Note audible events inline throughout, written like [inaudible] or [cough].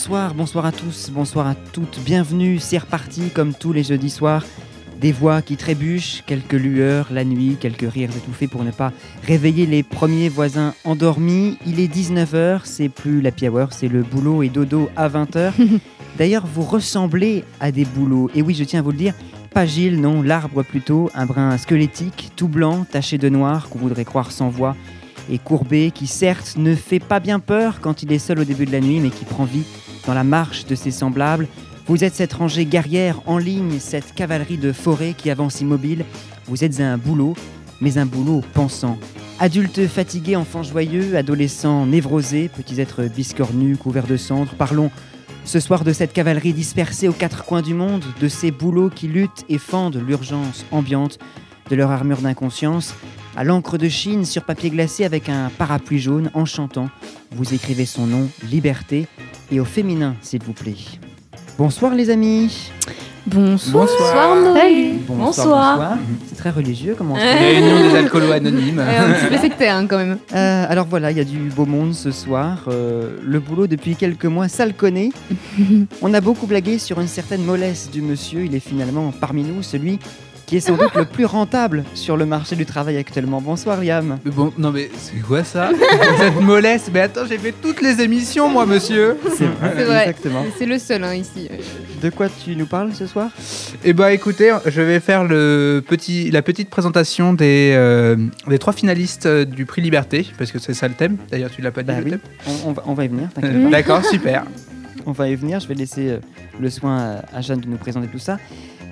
Bonsoir, bonsoir à tous, bonsoir à toutes, bienvenue, c'est reparti comme tous les jeudis soirs. Des voix qui trébuchent, quelques lueurs la nuit, quelques rires étouffés pour ne pas réveiller les premiers voisins endormis. Il est 19h, c'est plus la hour, c'est le boulot et dodo à 20h. [laughs] D'ailleurs, vous ressemblez à des boulots. Et oui, je tiens à vous le dire, pas Gilles, non, l'arbre plutôt, un brin squelettique, tout blanc, taché de noir, qu'on voudrait croire sans voix, et courbé, qui certes ne fait pas bien peur quand il est seul au début de la nuit, mais qui prend vie dans la marche de ses semblables. Vous êtes cette rangée guerrière en ligne, cette cavalerie de forêt qui avance immobile. Vous êtes un boulot, mais un boulot pensant. Adultes fatigués, enfants joyeux, adolescents névrosés, petits êtres biscornus, couverts de cendres, parlons ce soir de cette cavalerie dispersée aux quatre coins du monde, de ces boulots qui luttent et fendent l'urgence ambiante de leur armure d'inconscience, à l'encre de Chine sur papier glacé avec un parapluie jaune en chantant. Vous écrivez son nom, Liberté, et au féminin, s'il vous plaît. Bonsoir les amis. Bonsoir. Bonsoir, Noé. Bonsoir. C'est très religieux, comment on se [laughs] fait Réunion des alcoolos anonymes. un petit peu sectaire hein, quand même. Euh, alors voilà, il y a du beau monde ce soir. Euh, le boulot depuis quelques mois, ça le connaît. [laughs] On a beaucoup blagué sur une certaine mollesse du monsieur. Il est finalement parmi nous celui qui est sans doute le plus rentable sur le marché du travail actuellement. Bonsoir Liam. Mais bon, non mais c'est quoi ça? Cette mollesse Mais attends, j'ai fait toutes les émissions moi, monsieur C'est vrai, C'est vrai. exactement. C'est le seul hein, ici. De quoi tu nous parles ce soir? Eh bah écoutez, je vais faire le petit, la petite présentation des, euh, des trois finalistes euh, du prix Liberté, parce que c'est ça le thème. D'ailleurs, tu l'as pas dit Bah le oui, thème? On, on va, on va y venir, t'inquiète Euh. D'accord, super. On va y venir, je vais laisser euh, le soin à, à Jeanne de nous présenter tout ça.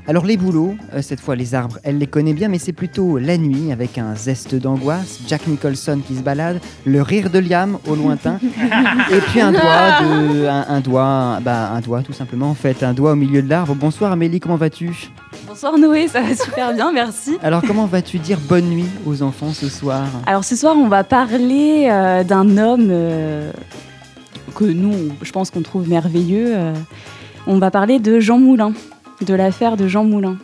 Alors les boulots, euh, cette fois les arbres, elle les connaît bien, mais c'est plutôt la nuit avec un zeste d'angoisse, Jack Nicholson qui se balade, le rire de Liam au lointain, [laughs] et puis un doigt, de, un, un doigt, bah, un doigt tout simplement en fait, un doigt au milieu de l'arbre. Bonsoir Amélie, comment vas-tu? Bonsoir Noé, ça va super bien, merci. Alors comment vas-tu dire bonne nuit aux enfants ce soir? Alors ce soir, on va parler euh, d'un homme euh, que nous, je pense qu'on trouve merveilleux. euh. on va parler de Jean Moulin, de l'affaire de Jean Moulin.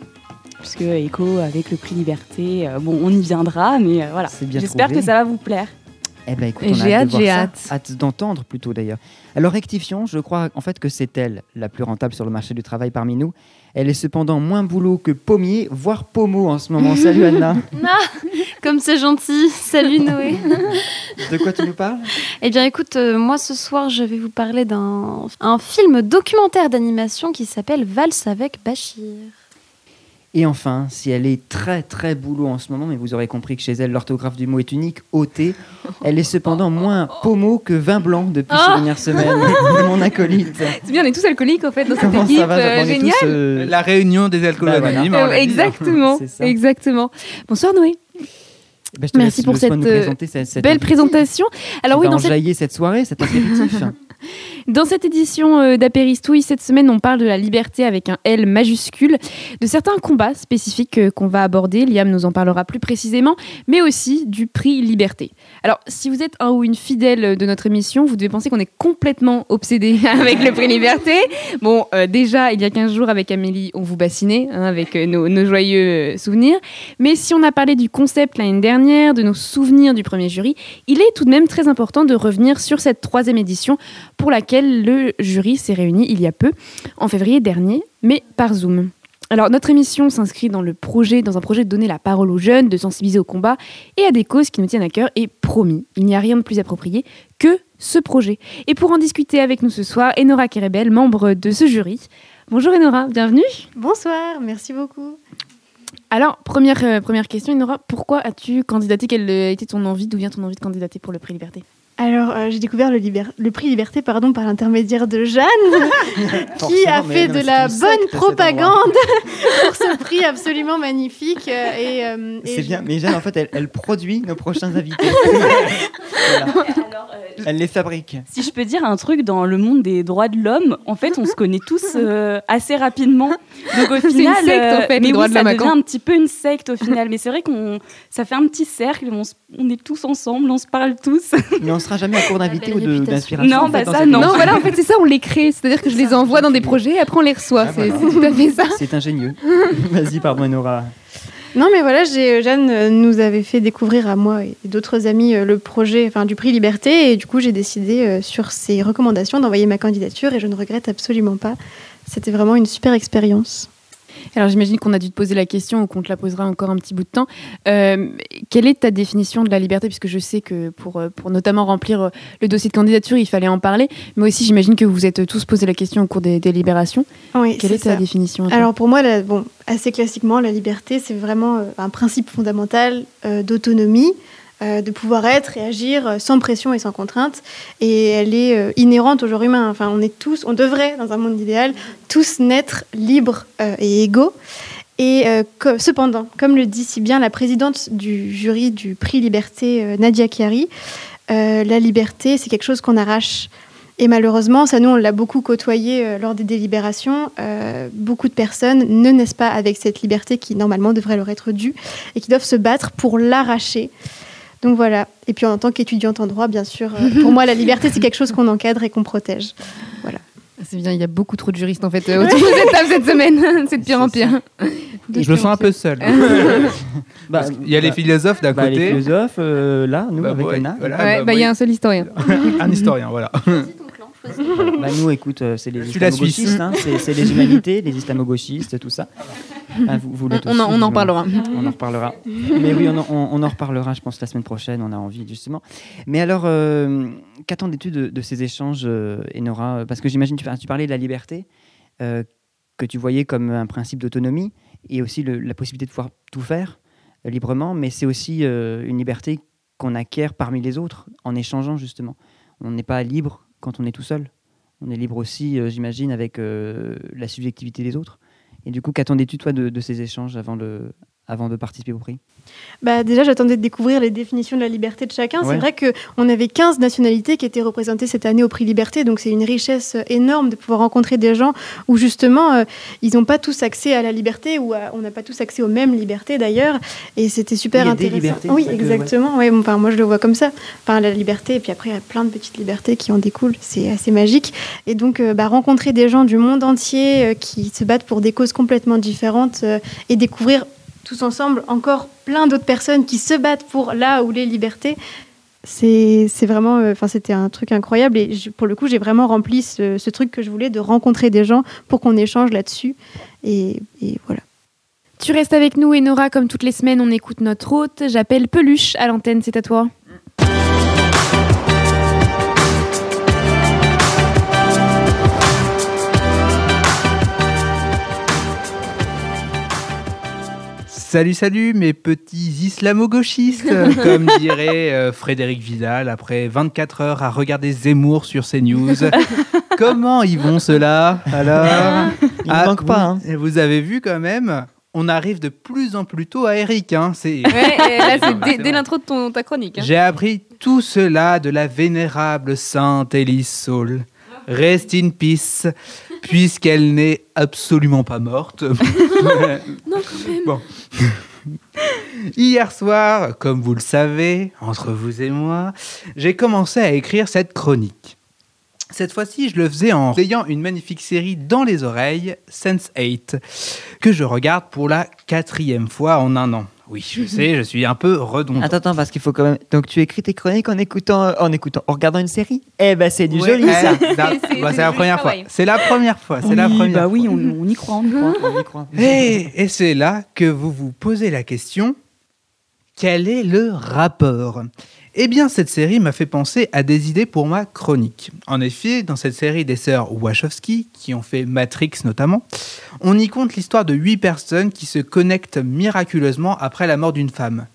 Puisque Echo avec le prix Liberté, euh, bon, on y viendra, mais euh, voilà. J'espère que ça va vous plaire. Eh ben écoute, on j'ai hâte, j'ai voir ça. hâte. Hâte d'entendre plutôt d'ailleurs. Alors rectifions, je crois en fait que c'est elle la plus rentable sur le marché du travail parmi nous. Elle est cependant moins boulot que pommier, voire pommeau en ce moment. Salut [laughs] Anna. Comme c'est gentil. Salut Noé. De quoi tu nous parles? Eh bien écoute, euh, moi ce soir je vais vous parler d'un un film documentaire d'animation qui s'appelle Valse avec Bachir. Et enfin, si elle est très très boulot en ce moment, mais vous aurez compris que chez elle l'orthographe du mot est unique, ôté, elle est cependant moins pommeau que vin blanc depuis ces Oh. dernières semaines. Mon acolyte. C'est bien, on est tous alcooliques en fait dans cette Comment équipe. ça va euh, génial. tous, euh, La réunion des alcoolos Bah, anonymes. Euh, hein. exactement, [laughs] exactement. Bonsoir Noé. bah, je te Merci pour cette, euh, cette, cette Belle invitée présentation. Alors oui, va dans cette, cette soirée, cet apéritif. [laughs] dans cette édition euh, d'Apéristouille, cette semaine, on parle de la liberté avec un L majuscule, de certains combats spécifiques euh, qu'on va aborder. Liam nous en parlera plus précisément, mais aussi du prix Liberté. Alors, si vous êtes un ou une fidèle de notre émission, vous devez penser qu'on est complètement obsédé [laughs] avec le prix Liberté. Bon, euh, déjà, il y a 15 jours, avec Amélie, on vous bassinait hein, avec nos, nos joyeux souvenirs. Mais si on a parlé du concept l'année dernière, de nos souvenirs du premier jury, il est tout de même très important de revenir sur cette troisième édition pour laquelle le jury s'est réuni il y a peu, en février dernier, mais par Zoom. Alors notre émission s'inscrit dans le projet, dans un projet de donner la parole aux jeunes, de sensibiliser au combat et à des causes qui nous tiennent à cœur. Et promis, il n'y a rien de plus approprié que ce projet. Et pour en discuter avec nous ce soir, Enora Kerebel, membre de ce jury. Bonjour Enora, bienvenue. Bonsoir, merci beaucoup. Alors première euh, première question, Enora, pourquoi as-tu candidaté? Quelle a été ton envie? D'où vient ton envie de candidater pour le prix Liberté? Alors, euh, j'ai découvert le, liber- le prix Liberté pardon, par l'intermédiaire de Jeanne, [laughs] qui a fait de la bonne propagande [laughs] pour ce prix absolument magnifique. euh, et, euh, et C'est je- bien, mais Jeanne, en fait, elle, elle produit nos prochains invités. [laughs] Voilà. Alors, euh, Elle les fabrique. Si je peux dire un truc dans le monde des droits de l'homme, en fait, on se connaît tous euh, assez rapidement. Donc au [laughs] C'est une final, secte, en euh, fait, les mais droits oui, de ça devient un petit peu une secte au final. Mais c'est vrai qu'on, ça fait un petit cercle, on, est tous ensemble, on se parle tous. [laughs] Mais on sera jamais à court d'invités ou d'inspiration. Non, en fait, bah ça, non. Non, voilà, en fait, c'est ça, on les crée. C'est-à-dire que je les envoie dans des projets et après on les reçoit. Ah, C'est voilà. c'est tout à fait ça. C'est ingénieux. [laughs] Vas-y, pardon, Nora. Non, mais voilà, j'ai, Jeanne euh, nous avait fait découvrir à moi et d'autres amis euh, le projet enfin, du prix Liberté. Et du coup, j'ai décidé, euh, sur ses recommandations, d'envoyer ma candidature. Et je ne regrette absolument pas. C'était vraiment une super expérience. Alors j'imagine qu'on a dû te poser la question ou qu'on te la posera encore un petit bout de temps. Euh, quelle est ta définition de la liberté? Puisque je sais que pour, euh, pour notamment remplir euh, le dossier de candidature, il fallait en parler. Mais aussi, j'imagine que vous vous êtes tous posé la question au cours des délibérations. Oui, Quelle est ta ça. définition Alors pour moi, la- bon, assez classiquement, la liberté, c'est vraiment un principe fondamental euh, d'autonomie, euh, de pouvoir être et agir euh, sans pression et sans contrainte. Et elle est euh, inhérente au genre humain. Enfin, on est tous, on devrait, dans un monde idéal, tous naître libres et égaux. Et cependant, comme le dit si bien la présidente du jury du prix Liberté, Nadia Chiari, la liberté, c'est quelque chose qu'on arrache. Et malheureusement, ça nous, on l'a beaucoup côtoyé lors des délibérations. beaucoup de personnes ne naissent pas avec cette liberté qui, normalement, devrait leur être due et qui doivent se battre pour l'arracher. Donc voilà. Et puis en tant qu'étudiante en droit, bien sûr, euh, pour moi, la liberté, c'est quelque chose qu'on encadre et qu'on protège. C'est bien, il y a beaucoup trop de juristes en fait euh, [laughs] autour de cette table cette semaine. [laughs] C'est de pire en pire. De Je me sens en un peu seul. [laughs] Bah, qu'il y a les philosophes d'un bah, les côté, philosophes, euh, là, nous, Bah, avec ouais, Anna. voilà. Ouais, bah, bah, il y a un seul historien. un historien, voilà. Bah, nous, écoute, euh, c'est les islamo-gauchistes, hein, c'est c'est les humanités, les islamo-gauchistes, tout ça. Ah, vous, vous l'êtes On en- aussi, on en. On reparlera. Mais oui, on en, on- on en reparlera, je pense, la semaine prochaine. On a envie, justement. Mais alors, euh, qu'attendais-tu de, de ces échanges, euh, Enora? Parce que j'imagine, tu, tu parlais de la liberté, euh, que tu voyais comme un principe d'autonomie, et aussi le- la possibilité de pouvoir tout faire euh, librement, mais c'est aussi une liberté qu'on acquiert parmi les autres, en échangeant, justement. On n'est pas libre quand on est tout seul. On est libre aussi, j'imagine, avec la subjectivité des autres. Et du coup, qu'attendais-tu, toi, de, ces échanges avant de, avant de participer au prix Bah, déjà, j'attendais de découvrir les définitions de la liberté de chacun. Ouais. C'est vrai qu'on avait 15 nationalités qui étaient représentées cette année au prix Liberté, donc c'est une richesse énorme de pouvoir rencontrer des gens où justement, euh, ils n'ont pas tous accès à la liberté, ou à- on n'a pas tous accès aux mêmes libertés d'ailleurs, et c'était super intéressant. libertés, oui, ça que- exactement. Ouais, bon, enfin, moi, je le vois comme ça. Enfin, la liberté, et puis après, il y a plein de petites libertés qui en découlent. C'est assez magique. Et donc, euh, bah, rencontrer des gens du monde entier euh, qui se battent pour des causes complètement différentes euh, et découvrir tous ensemble encore plein d'autres personnes qui se battent pour là où les libertés. C'est vraiment, euh, enfin c'était un truc incroyable et je- pour le coup j'ai vraiment rempli ce, truc que je voulais de rencontrer des gens pour qu'on échange là-dessus et, et voilà. Tu restes avec nous, Enora, comme toutes les semaines, on écoute notre hôte. J'appelle Peluche à l'antenne, c'est à toi. Salut, salut, mes petits islamo-gauchistes, [laughs] comme dirait euh, Frédéric Vidal après 24 heures à regarder Zemmour sur CNews. [laughs] Comment ils vont ceux-là alors Il ne manque pas, hein. Vous, vous avez vu quand même on arrive de plus en plus tôt à Eric. Hein, c'est... Ouais, et là, [laughs] c'est Ouais, dès, l'intro de ton, ta chronique. hein. J'ai appris tout cela de la vénérable sainte Élise Saul. Rest in peace, puisqu'elle n'est absolument pas morte. [laughs] Non, quand même. Bon. Hier soir, comme vous le savez, entre vous et moi, j'ai commencé à écrire cette chronique. Cette fois-ci, je le faisais en ayant une magnifique série dans les oreilles, Sense8, que je regarde pour la quatrième fois en un an. Oui, je [laughs] sais, je suis un peu redondant. Attends, attends, parce qu'il faut quand même. Donc, tu écris tes chroniques en écoutant, en écoutant, en regardant une série? Eh ben, c'est du Ouais, joli, eh, ça. [laughs] C'est- bah, c'est la joli première fois. C'est la première fois. C'est la première bah oui, on, on y croit, on y croit. On y croit. [laughs] Et, et c'est là que vous vous posez la question quel est le rapport? Eh bien, cette série m'a fait penser à des idées pour ma chronique. En effet, dans cette série des sœurs Wachowski, qui ont fait Matrix notamment, on y compte l'histoire de huit personnes qui se connectent miraculeusement après la mort d'une femme.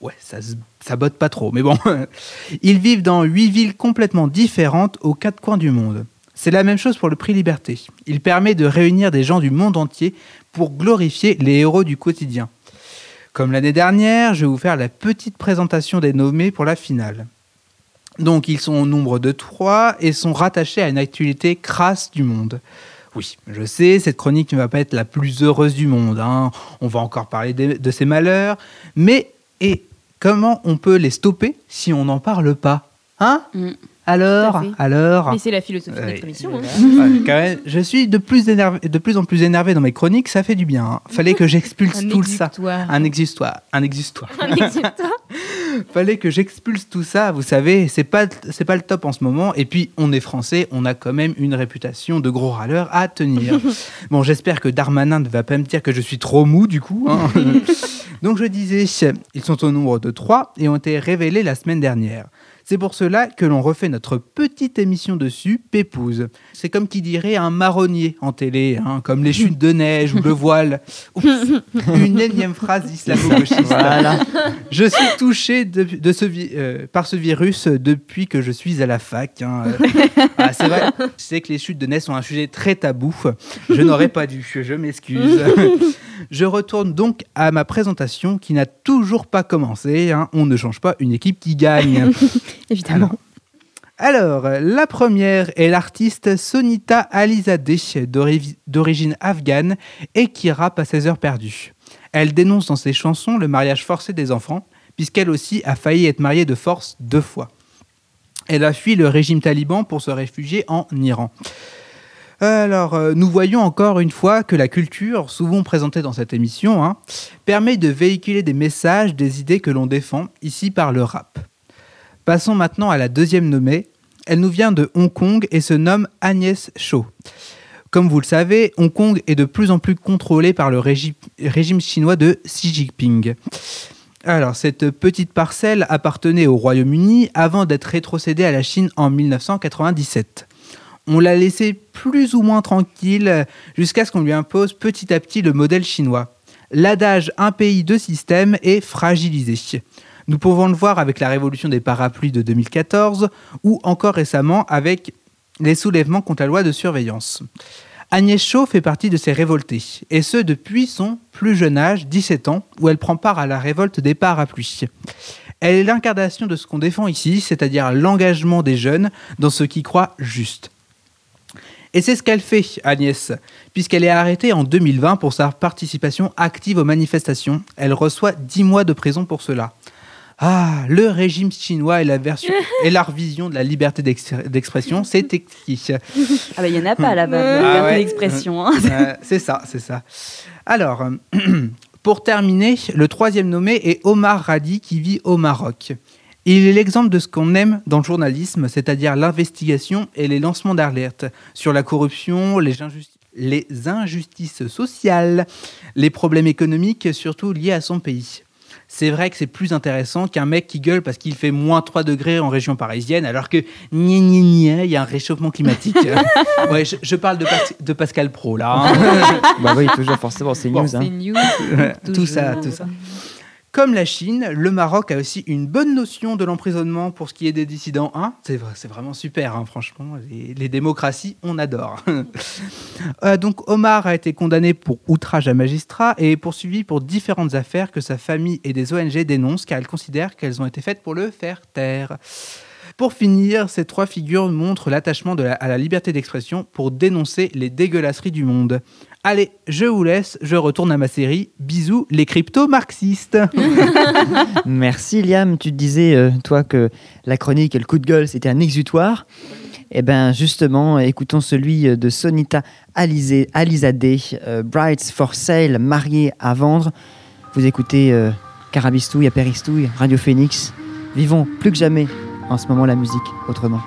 Ouais, ça, ça botte pas trop, mais bon. [laughs] Ils vivent dans huit villes complètement différentes aux quatre coins du monde. C'est la même chose pour le prix Liberté. Il permet de réunir des gens du monde entier pour glorifier les héros du quotidien. Comme l'année dernière, je vais vous faire la petite présentation des nommés pour la finale. Donc ils sont au nombre de trois et sont rattachés à une actualité crasse du monde. Oui, je sais, cette chronique ne va pas être la plus heureuse du monde. hein. On va encore parler de, ses malheurs. Mais et comment on peut les stopper si on n'en parle pas Hein? Mm. Alors. Alors Mais c'est la philosophie de notre émission. hein. Ouais, quand même, je suis de plus, énervé- de plus en plus énervé dans mes chroniques, ça fait du bien. hein. Fallait que j'expulse [laughs] tout ça. Un exutoire. Un exutoire. Un exutoire. [laughs] Fallait que j'expulse tout ça, vous savez, c'est pas c'est pas le top en ce moment. Et puis on est français, on a quand même une réputation de gros râleur à tenir. [laughs] bon, j'espère que Darmanin ne va pas me dire que je suis trop mou du coup. hein. Donc je disais, ils sont au nombre de trois et ont été révélés la semaine dernière. C'est pour cela que l'on refait notre petite émission dessus, Pépouze. C'est comme qui dirait un marronnier en télé, hein, comme les chutes de neige ou le [laughs] voile. Oups, une énième phrase islamo-gauchiste. Voilà. Je suis touché de, de ce vi- euh, par ce virus depuis que je suis à la fac. hein. [laughs] Ah, c'est vrai, je sais que les chutes de neige sont un sujet très tabou. Je n'aurais pas dû, je m'excuse. Je retourne donc à ma présentation qui n'a toujours pas commencé. hein. On ne change pas une équipe qui gagne. [laughs] Alors, la première est l'artiste Sonita Alizadeh, d'ori- d'origine afghane et qui rappe à ses heures perdues. Elle dénonce dans ses chansons le mariage forcé des enfants, puisqu'elle aussi a failli être mariée de force deux fois. Elle a fui le régime taliban pour se réfugier en Iran. Alors, euh, nous voyons encore une fois que la culture, souvent présentée dans cette émission, hein, permet de véhiculer des messages, des idées que l'on défend, ici par le rap. Passons maintenant à la deuxième nommée. Elle nous vient de Hong Kong et se nomme Agnès Cho. Comme vous le savez, Hong Kong est de plus en plus contrôlé par le régi- régime chinois de Xi Jinping. Alors, cette petite parcelle appartenait au Royaume-Uni avant d'être rétrocédée à la Chine en 1997. On l'a laissé plus ou moins tranquille jusqu'à ce qu'on lui impose petit à petit le modèle chinois. L'adage un pays, deux systèmes est fragilisé. Nous pouvons le voir avec la révolution des parapluies de 2014 ou encore récemment avec les soulèvements contre la loi de surveillance. Agnès Chaud fait partie de ces révoltés, et ce depuis son plus jeune âge, 17 ans, où elle prend part à la révolte des parapluies. Elle est l'incarnation de ce qu'on défend ici, c'est-à-dire l'engagement des jeunes dans ce qui croient juste. Et c'est ce qu'elle fait, Agnès, puisqu'elle est arrêtée en 2020 pour sa participation active aux manifestations. Elle reçoit 10 mois de prison pour cela. Ah, le régime chinois et la, version, [laughs] et la vision de la liberté d'ex- d'expression, c'est exquis. [laughs] Ah bah il y en a pas là-bas, Ah regarde ouais. l'expression. hein. Euh, c'est ça, c'est ça. Alors, [clears throat] pour terminer, le troisième nommé est Omar Radi qui vit au Maroc. Il est l'exemple de ce qu'on aime dans le journalisme, c'est-à-dire l'investigation et les lancements d'alerte sur la corruption, les, injusti- les injustices sociales, les problèmes économiques, surtout liés à son pays. C'est vrai que c'est plus intéressant qu'un mec qui gueule parce qu'il fait moins 3 degrés en région parisienne, alors que gna gna gna, il y a un réchauffement climatique. [laughs] ouais, je, je parle de, Pas- de Pascal Pro là. hein. [laughs] bah oui, toujours forcément, c'est Bon, news. hein. C'est news. tout ça, tout ça. Comme la Chine, le Maroc a aussi une bonne notion de l'emprisonnement pour ce qui est des dissidents. Hein c'est, vrai- c'est vraiment super, hein, franchement. Les, démocraties, on adore. [laughs] Euh, donc Omar a été condamné pour outrage à magistrat et poursuivi pour différentes affaires que sa famille et des ONG dénoncent car elles considèrent qu'elles ont été faites pour le faire taire. Pour finir, ces trois figures montrent l'attachement à la liberté d'expression pour dénoncer les dégueulasseries du monde. Allez, je vous laisse, je retourne à ma série. Bisous les crypto-marxistes. [laughs] Merci Liam, tu te disais, euh, toi, que la chronique et le coup de gueule, c'était un exutoire. Eh bien, justement, écoutons celui de Sonita Alizé- Alizadeh, euh, Brides for Sale, mariée à vendre. Vous écoutez euh, Carabistouille à Péristouille, Radio Phoenix. Vivons plus que jamais en ce moment la musique autrement.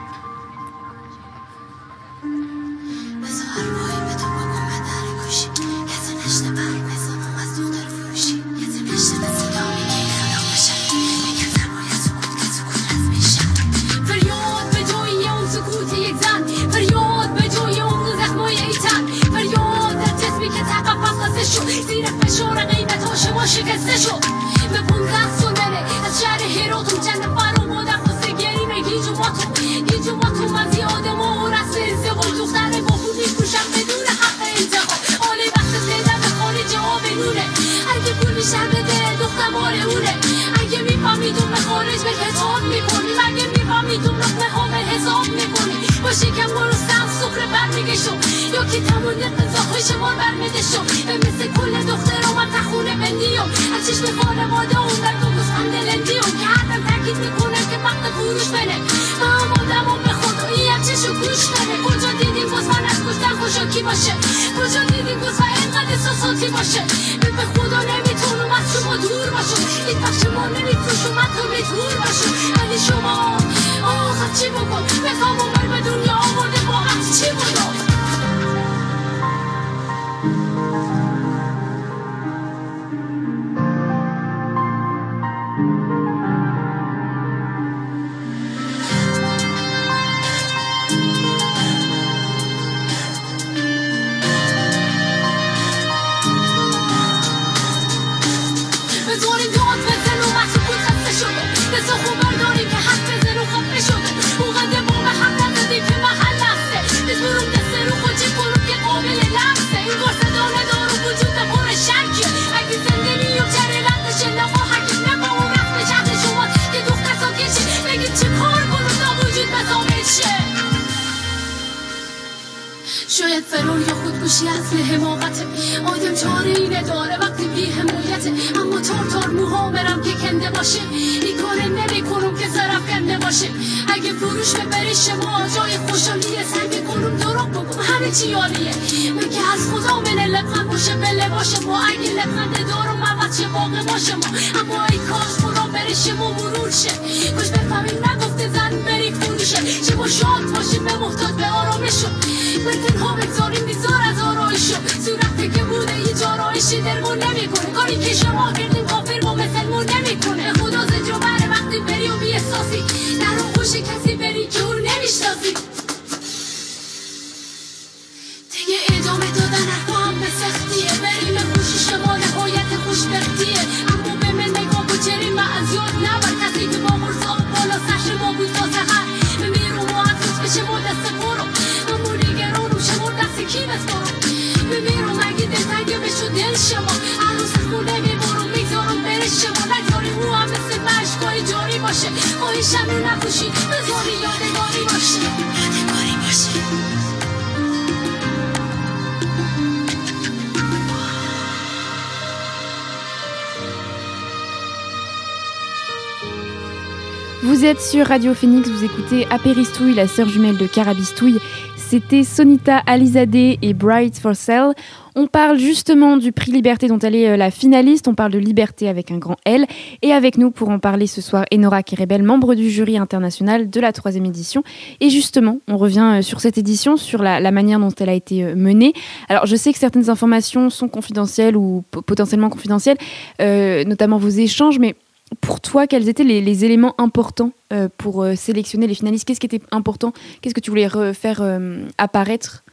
ها شما شکسته شد به پونزده سال بره از شهر هیروتون چند فرو مادر خواسته گریمه گیج و ماتو گیج و ماتو من زیادم و رسم ازدواج دختر با پول میفروشم بدون حق انتخاب آلی وقت پیدن خارج آب نوره. اگه پول بیشتر بده دختر مال اونه. اگه میفهمیدون به خارج به کتاب می‌کنیم اگه میفهمیدون به شکم برو سم سفره برمیگشو. یا که تمون قضا خوش مار برمیدشو به مثل کل دختر من تخونه بندیو. از چشم خانواده اون در تو گوزخند لندیو که حتم تاکید می‌کنه که وقت فروش بره من هم آدمم به خدایی هم چشو گوش بره کجا دیدیم گوزفن از کشتن خوشا کی باشه؟ کجا دیدیم گوزفن اینقدر احساساتی باشه؟ به خدا نمی‌تونم از شما دور باشم. این بخش ما نمیفروشم حتی میتور باشم. ولی شما آخ چی خودکشی اصل حماقته آدم چاره ای نداره وقتی بی حمایته اما تار تار موهامرم که کنده باشه. این کار نمی کنم که ظرف کنده باشه. اگه فروش ببری شما جای خوشحالیه. سعی می‌کنم دروغ بگم همه چی عالیه مگه از خدا من لبخند باشه به لباش ما. اگه لبخند دارم عوض شه واقع باشه ما. اما ای کاش خدا بره شما مرور شه. کاش بفهمیم نگفته زن بری فروشه. شما شاد باشیم به محتاج به آرامشو به تنها بگذاریم بیزار از آرایشو صورتی که بوده یه جارایشی درمون نمی‌کنه کاری که شما کردیم کافر با مثلمون نمی‌کنه خدا زجا بره وقتی بری و بی احساسی در آغوش کسی بری که اون نمی‌شناسی دیگه ادامه دادن حرفا هم به سختیه Vous êtes sur Radio Phoenix, vous écoutez Apéristouille, la sœur jumelle de Carabistouille. C'était Sonita Alizadeh et Bright for Sale. On parle justement du prix Liberté dont elle est euh, la finaliste. On parle de liberté avec un grand L. Et avec nous pour en parler ce soir, Enora Kerebel, membre du jury international de la troisième édition. Et justement, on revient euh, sur cette édition, sur la, manière dont elle a été euh, menée. Alors, je sais que certaines informations sont confidentielles ou po- potentiellement confidentielles, notamment vos échanges, mais pour toi, quels étaient les, éléments importants euh, pour euh, sélectionner les finalistes? Qu'est-ce qui était important? Qu'est-ce que tu voulais re- faire euh, apparaître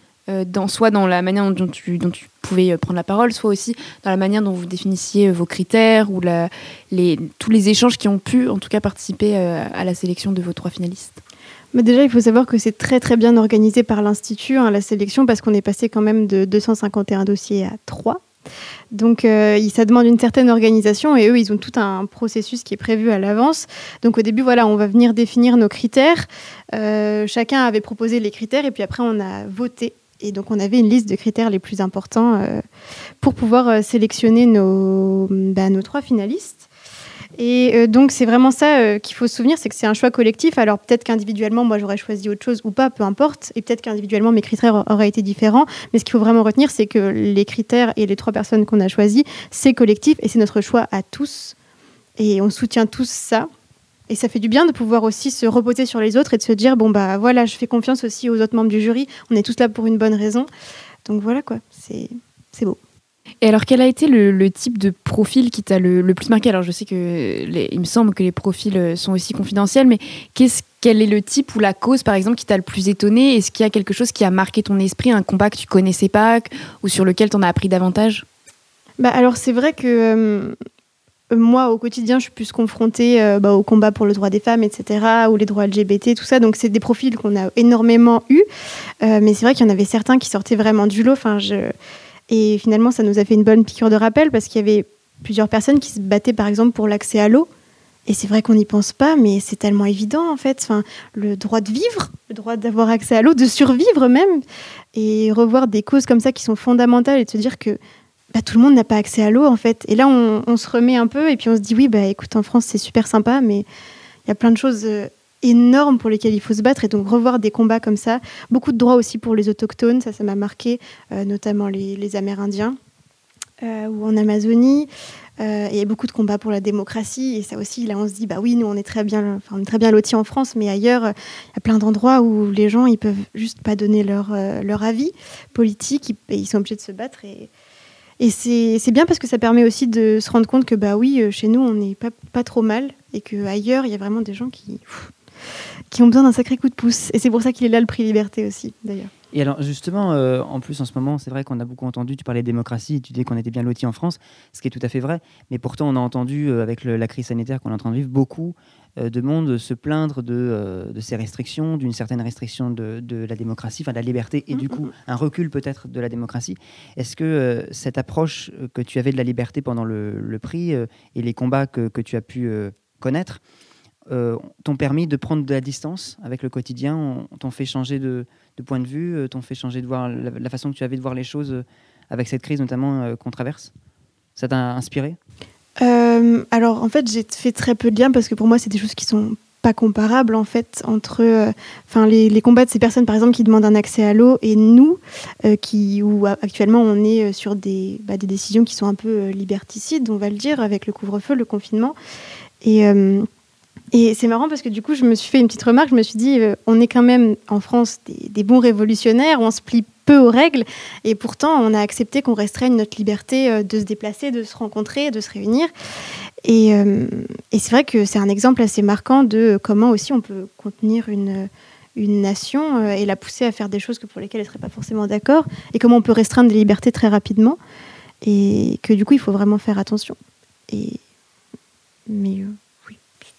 dans, soit dans la manière dont tu, pouvais prendre la parole, soit aussi dans la manière dont vous définissiez vos critères ou tous les échanges qui ont pu, en tout cas, participer à la sélection de vos trois finalistes? Mais déjà, il faut savoir que c'est très très bien organisé par l'Institut, hein, la sélection, parce qu'on est passé quand même de 251 dossiers à 3. Donc euh, ça demande une certaine organisation et eux, ils ont tout un processus qui est prévu à l'avance. Donc au début, voilà, on va venir définir nos critères. Euh, chacun avait proposé les critères et puis après, on a voté. Et donc on avait une liste de critères les plus importants euh, pour pouvoir sélectionner bah, nos trois finalistes. Et euh, donc, c'est vraiment ça euh, qu'il faut se souvenir, c'est que c'est un choix collectif. Alors, peut-être qu'individuellement, moi, j'aurais choisi autre chose ou pas, peu importe. Et peut-être qu'individuellement, mes critères aur- auraient été différents. Mais ce qu'il faut vraiment retenir, c'est que les critères et les trois personnes qu'on a choisies, c'est collectif et c'est notre choix à tous. Et on soutient tous ça. Et ça fait du bien de pouvoir aussi se reposer sur les autres et de se dire, bon, bah voilà, je fais confiance aussi aux autres membres du jury. On est tous là pour une bonne raison. Donc voilà, quoi. C'est beau. Et alors, quel a été le, type de profil qui t'a le, le plus marqué? Alors, je sais que il me semble que les profils euh, sont aussi confidentiels, mais qu'est-ce, quel est le type ou la cause, par exemple, qui t'a le plus étonné? Est-ce qu'il y a quelque chose qui a marqué ton esprit, un combat que tu connaissais pas ou sur lequel tu en as appris davantage? Bah, alors c'est vrai que euh, moi au quotidien je suis plus confrontée euh, bah, au combat pour le droit des femmes etc ou les droits LGBT tout ça. Donc c'est des profils qu'on a énormément eu Euh, mais c'est vrai qu'il y en avait certains qui sortaient vraiment du lot. Enfin je et finalement ça nous a fait une bonne piqûre de rappel parce qu'il y avait plusieurs personnes qui se battaient par exemple pour l'accès à l'eau Et c'est vrai qu'on n'y pense pas, mais c'est tellement évident en fait. Enfin, le droit de vivre, le droit d'avoir accès à l'eau, de survivre même, et revoir des causes comme ça qui sont fondamentales et de se dire que bah, tout le monde n'a pas accès à l'eau en fait. Et là, on, on se remet un peu et puis on se dit oui, bah écoute, en France c'est super sympa, mais il y a plein de choses euh, énormes pour lesquelles il faut se battre et donc revoir des combats comme ça. Beaucoup de droits aussi pour les autochtones, ça, ça m'a marqué, euh, notamment les, Amérindiens euh, ou en Amazonie. Euh, il y a beaucoup de combats pour la démocratie et ça aussi, là, on se dit bah oui, nous on est très bien, enfin, on est très bien lotis en France, mais ailleurs, il y a plein d'endroits où les gens ils peuvent juste pas donner leur leur avis politique, et ils sont obligés de se battre et et c'est bien parce que ça permet aussi de se rendre compte que bah oui, chez nous on n'est pas pas trop mal et que ailleurs il y a vraiment des gens qui qui ont besoin d'un sacré coup de pouce et c'est pour ça qu'il est là le prix liberté aussi d'ailleurs. Et alors justement, euh, en plus en ce moment, c'est vrai qu'on a beaucoup entendu, tu parlais de démocratie, et tu dis qu'on était bien lotis en France, ce qui est tout à fait vrai, mais pourtant on a entendu, euh, avec le- la crise sanitaire qu'on est en train de vivre, beaucoup euh, de monde se plaindre de, euh, de ces restrictions, d'une certaine restriction de, de la démocratie, enfin de la liberté, et du coup un recul peut-être de la démocratie. Est-ce que euh, cette approche que tu avais de la liberté pendant le, le prix euh, et les combats que, que tu as pu euh, connaître euh, t'ont permis de prendre de la distance avec le quotidien, on- t'ont fait changer de, point de vue, euh, t'ont fait changer de voir la, façon que tu avais de voir les choses euh, avec cette crise notamment euh, qu'on traverse. Ça t'a inspiré? Euh, alors en fait j'ai fait très peu de liens parce que pour moi c'est des choses qui sont pas comparables en fait entre euh, les, combats de ces personnes par exemple qui demandent un accès à l'eau et nous euh, qui où euh, actuellement on est euh, sur des, bah, des décisions qui sont un peu euh, liberticides on va le dire avec le couvre-feu le confinement. Et euh, et c'est marrant parce que du coup, je me suis fait une petite remarque. Je me suis dit, euh, on est quand même en France des, bons révolutionnaires, on se plie peu aux règles, et pourtant, on a accepté qu'on restreigne notre liberté euh, de se déplacer, de se rencontrer, de se réunir. Et, euh, et c'est vrai que c'est un exemple assez marquant de comment aussi on peut contenir une, nation et la pousser à faire des choses que pour lesquelles elle ne serait pas forcément d'accord, et comment on peut restreindre des libertés très rapidement, et que du coup, il faut vraiment faire attention. Et... Mais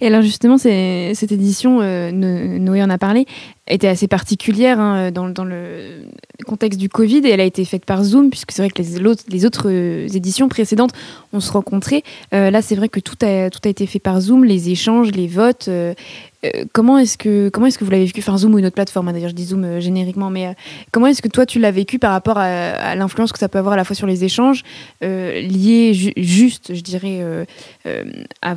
Et alors justement, cette édition, euh, No- Noé en a parlé, était assez particulière hein, dans, dans le contexte du Covid et elle a été faite par Zoom, puisque c'est vrai que les, l'autre- les autres euh, éditions précédentes, on se rencontrait. Euh, là, c'est vrai que tout a, tout a été fait par Zoom, les échanges, les votes. euh, euh, comment est-ce que comment est-ce que vous l'avez vécu? Enfin, Zoom ou une autre plateforme, hein, d'ailleurs, je dis Zoom euh, génériquement, mais euh, comment est-ce que toi tu l'as vécu par rapport à, l'influence que ça peut avoir à la fois sur les échanges euh, liés ju- juste, je dirais, euh, euh, à,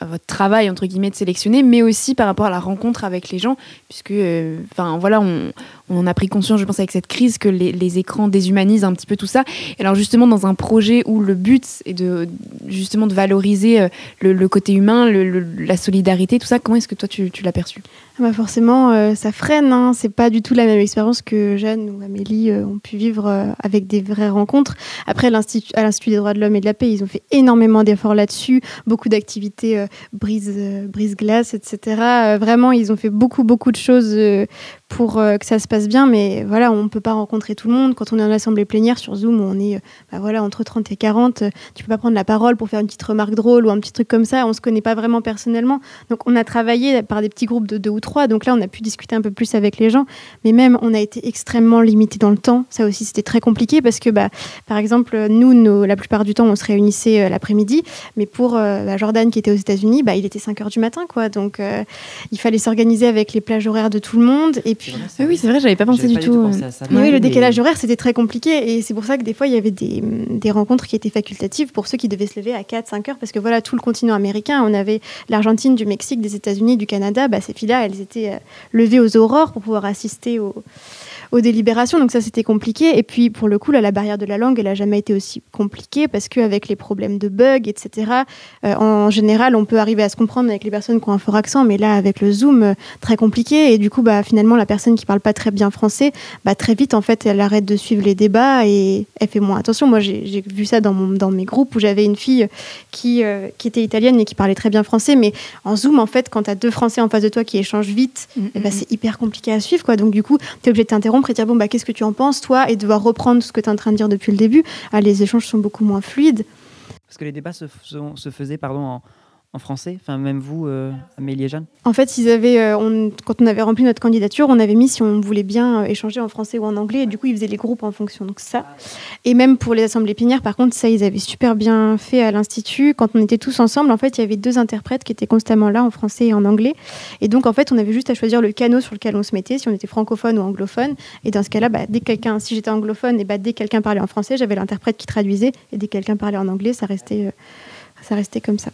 à votre travail entre guillemets de sélectionner, mais aussi par rapport à la rencontre avec les gens, puisque euh, enfin voilà, on, on a pris conscience, je pense, avec cette crise que les, écrans déshumanisent un petit peu tout ça. Alors justement dans un projet où le but est de justement de valoriser euh, le, côté humain, la solidarité, tout ça, comment est-ce que toi tu, tu l'as perçu? Ah bah forcément, euh, ça freine. Hein. C'est pas du tout la même expérience que Jeanne ou Amélie euh, ont pu vivre avec des vraies rencontres. Après, à l'Institut des droits de l'homme et de la paix, ils ont fait énormément d'efforts là-dessus, beaucoup d'activités brise, brise-glace, etc. Vraiment, ils ont fait beaucoup, beaucoup de choses pour euh, que ça se passe bien. Mais voilà, on ne peut pas rencontrer tout le monde. Quand on est en assemblée plénière sur Zoom, on est euh, bah voilà, entre 30 et 40. euh, tu peux pas prendre la parole pour faire une petite remarque drôle ou un petit truc comme ça. On se connaît pas vraiment personnellement. Donc on a travaillé par des petits groupes de deux ou trois. Donc là, on a pu discuter un peu plus avec les gens. Mais même, on a été extrêmement limité dans le temps. Ça aussi, c'était très compliqué parce que, bah, par exemple, nous, la plupart du temps, on se réunissait l'après-midi. Mais pour bah, Jordan, qui était aux États-Unis, bah, il était 5 heures du matin. quoi. Donc il fallait s'organiser avec les plages horaires de tout le monde. Et puis, Oui, oui, c'est vrai, j'avais pas pensé du pas tout. pensé euh. à ça. oui, le Mais- décalage horaire, c'était très compliqué. Et c'est pour ça que des fois, il y avait des, des rencontres qui étaient facultatives pour ceux qui devaient se lever à 4, 5 heures. Parce que voilà, tout le continent américain, on avait l'Argentine, du Mexique, des États-Unis, du Canada. Bah, ces filles-là, elles étaient euh, levées aux aurores pour pouvoir assister aux, aux délibérations. Donc ça, c'était compliqué. Et puis, pour le coup, là, la barrière de la langue, elle n'a jamais été aussi compliquée parce qu'avec les problèmes de bugs, etc., euh, en général, on peut arriver à se comprendre avec les personnes qui ont un fort accent. Mais là, avec le Zoom, euh, très compliqué. Et du coup, bah, finalement, la personne qui parle pas très bien français, bah, très vite, en fait, elle arrête de suivre les débats et elle fait moins attention. Moi, j'ai vu ça dans, mon, dans mes groupes où j'avais une fille qui, euh, qui était italienne et qui parlait très bien français. Mais en Zoom, en fait, quand tu as deux Français en face de toi qui échangent vite, ben, c'est hyper compliqué à suivre. Quoi. Donc, du coup, tu es obligé de t'interrompre et dire Bon, bah, qu'est-ce que tu en penses, toi Et devoir reprendre ce que tu es en train de dire depuis le début. Ah, les échanges sont beaucoup moins fluides. Parce que les débats se, se faisaient pardon, en, en français Enfin, même vous, euh, Amélie et Jeanne En fait, ils avaient, euh, quand on avait rempli notre candidature, on avait mis si on voulait bien euh, échanger en français ou en anglais, et du coup, ils faisaient les groupes en fonction. Donc ça. Et même pour les assemblées plénières, par contre, ça, ils avaient super bien fait à l'institut. Quand on était tous ensemble, en fait, il y avait deux interprètes qui étaient constamment là en français et en anglais. Et donc, en fait, on avait juste à choisir le canot sur lequel on se mettait, si on était francophone ou anglophone. Et dans ce cas-là, bah, dès que quelqu'un, si j'étais anglophone, et bah, dès que quelqu'un parlait en français, j'avais l'interprète qui traduisait, et dès que quelqu'un parlait en anglais, ça restait, euh, ça restait comme ça.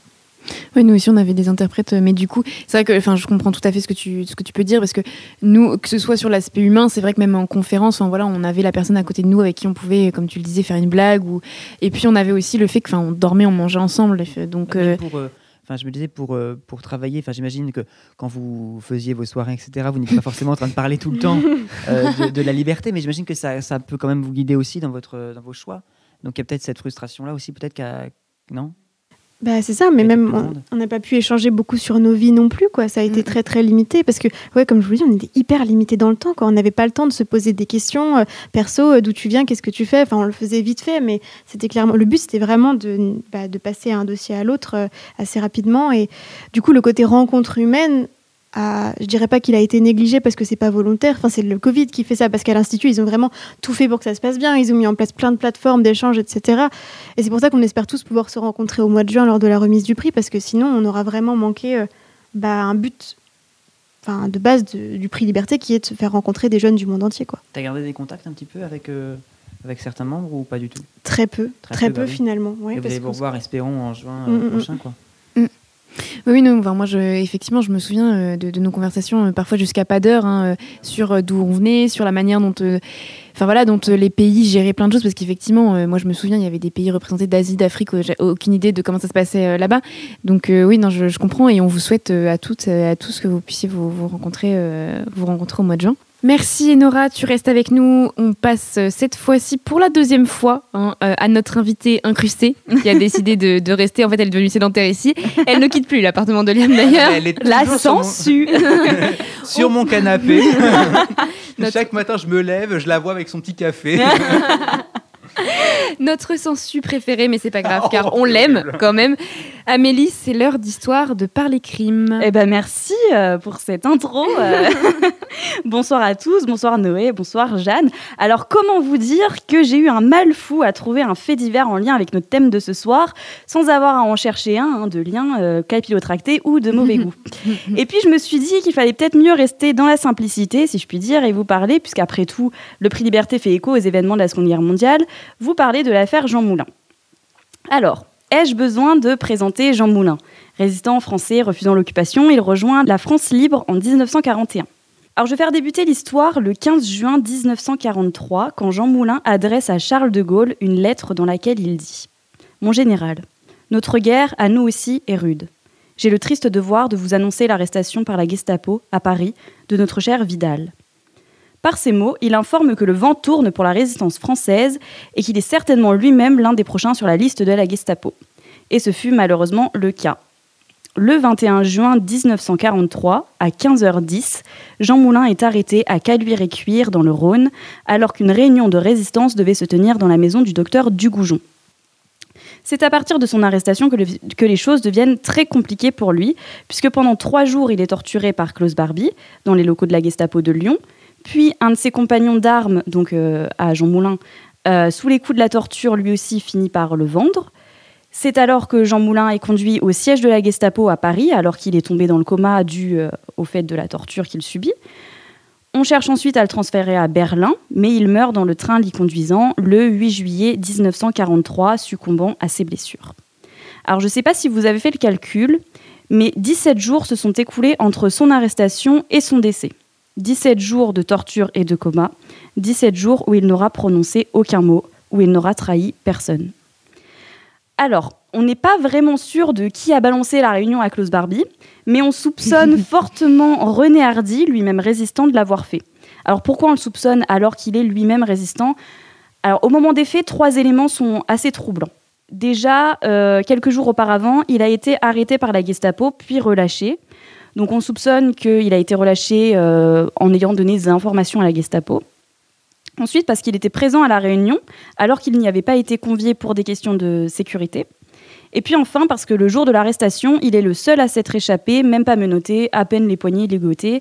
Oui, nous aussi, on avait des interprètes, euh, mais du coup, c'est vrai que enfin, je comprends tout à fait ce que, tu, ce que tu peux dire, parce que nous, que ce soit sur l'aspect humain, c'est vrai que même en conférence, enfin, voilà, on avait la personne à côté de nous avec qui on pouvait, comme tu le disais, faire une blague. Ou... Et puis, on avait aussi le fait qu'on dormait, on mangeait ensemble. Donc, euh, pour, euh, Enfin, je me disais pour, euh, pour travailler, enfin, j'imagine que quand vous faisiez vos soirées, etc., vous n'étiez pas forcément en train de parler tout le temps [laughs] euh, de, de la liberté, mais j'imagine que ça, ça peut quand même vous guider aussi dans, votre, dans vos choix. Donc il y a peut-être cette frustration-là aussi, peut-être qu'à. Non? Bah, c'est ça, mais même on- n'a pas pu échanger beaucoup sur nos vies non plus, quoi. Ça a été très très limité parce que, ouais, comme je vous dis, on était hyper limité dans le temps, quoi. On n'avait pas le temps de se poser des questions euh, perso, euh, d'où tu viens, qu'est-ce que tu fais. Enfin, on le faisait vite fait, mais c'était clairement le but, c'était vraiment de, bah, de passer un dossier à l'autre euh, assez rapidement. Et du coup, le côté rencontre humaine. A- je dirais pas qu'il a été négligé parce que c'est pas volontaire. Enfin, c'est le Covid qui fait ça parce qu'à l'institut ils ont vraiment tout fait pour que ça se passe bien. Ils ont mis en place plein de plateformes d'échange, etc. Et c'est pour ça qu'on espère tous pouvoir se rencontrer au mois de juin lors de la remise du prix, parce que sinon, on aura vraiment manqué euh, bah, un but enfin, de base de- du prix Liberté, qui est de se faire rencontrer des jeunes du monde entier. Tu as gardé des contacts un petit peu avec, euh, avec certains membres ou pas du tout? Très peu, très, peu, bah oui. finalement. Ouais, Et vous allez vous revoir, espérons, en juin Mm, euh, mm, mm. prochain. Quoi. Oui, non, enfin, moi, effectivement, je me souviens euh, de, nos conversations, euh, parfois jusqu'à pas d'heure, hein, euh, sur d'où on venait, sur la manière dont, voilà, dont les pays géraient plein de choses, parce qu'effectivement, moi, je me souviens, il y avait des pays représentés d'Asie, d'Afrique, j'ai aucune idée de comment ça se passait là-bas. Donc oui, non, je, comprends, et on vous souhaite à toutes, à tous que vous puissiez vous, vous rencontrer, vous rencontrer au mois de juin. Merci Enora, tu restes avec nous. On passe euh, cette fois-ci pour la deuxième fois hein, euh, à notre invitée incrustée qui a [laughs] décidé de, de rester. En fait, elle est devenue sédentaire ici. Elle ne quitte plus l'appartement de Liam d'ailleurs. Elle est La toujours sur mon- sangsue. [laughs] [laughs] sur mon canapé. Notre- Chaque matin, je me lève, je la vois avec son petit café. Notre sensu préféré, mais c'est pas grave car on l'aime quand même. Amélie, c'est l'heure d'histoire de parler crime. Eh ben merci euh, pour cette intro. euh. [laughs] bonsoir à tous, bonsoir Noé, bonsoir Jeanne. Alors comment vous dire que j'ai eu un mal fou à trouver un fait divers en lien avec notre thème de ce soir, sans avoir à en chercher un hein, de lien euh, capillotracté ou de mauvais [laughs] goût. Et puis je me suis dit qu'il fallait peut-être mieux rester dans la simplicité, si je puis dire, et vous parler, puisqu'après tout, le prix Liberté fait écho aux événements de la Seconde Guerre mondiale, vous parler de l'affaire Jean Moulin. Alors, ai-je besoin de présenter Jean Moulin? Résistant français refusant l'occupation, il rejoint la France libre en 1941. Alors je vais faire débuter l'histoire le 15 juin 1943, quand Jean Moulin adresse à Charles de Gaulle une lettre dans laquelle il dit ⁇ Mon général, notre guerre, à nous aussi, est rude. J'ai le triste devoir de vous annoncer l'arrestation par la Gestapo, à Paris, de notre cher Vidal. Par ces mots, il informe que le vent tourne pour la résistance française et qu'il est certainement lui-même l'un des prochains sur la liste de la Gestapo. Et ce fut malheureusement le cas. Le 21 juin 1943, à 15h10, Jean Moulin est arrêté à Caluire-et-Cuire dans le Rhône, alors qu'une réunion de résistance devait se tenir dans la maison du docteur Dugoujon. C'est à partir de son arrestation que les choses deviennent très compliquées pour lui, puisque pendant trois jours, il est torturé par Klaus Barbie, dans les locaux de la Gestapo de Lyon, puis un de ses compagnons d'armes, donc euh, à Jean Moulin, euh, sous les coups de la torture, lui aussi finit par le vendre. C'est alors que Jean Moulin est conduit au siège de la Gestapo à Paris, alors qu'il est tombé dans le coma dû euh, au fait de la torture qu'il subit. On cherche ensuite à le transférer à Berlin, mais il meurt dans le train l'y conduisant le 8 juillet 1943, succombant à ses blessures. Alors je ne sais pas si vous avez fait le calcul, mais 17 jours se sont écoulés entre son arrestation et son décès. 17 jours de torture et de coma, 17 jours où il n'aura prononcé aucun mot, où il n'aura trahi personne. Alors, on n'est pas vraiment sûr de qui a balancé la réunion à Klaus Barbie, mais on soupçonne [laughs] fortement René Hardy, lui-même résistant, de l'avoir fait. Alors pourquoi on le soupçonne alors qu'il est lui-même résistant? Alors au moment des faits, trois éléments sont assez troublants. Déjà, euh, quelques jours auparavant, il a été arrêté par la Gestapo, puis relâché. Donc on soupçonne qu'il a été relâché euh, en ayant donné des informations à la Gestapo. Ensuite, parce qu'il était présent à la réunion, alors qu'il n'y avait pas été convié pour des questions de sécurité. Et puis enfin, parce que le jour de l'arrestation, il est le seul à s'être échappé, même pas menotté, à peine les poignets ligotés.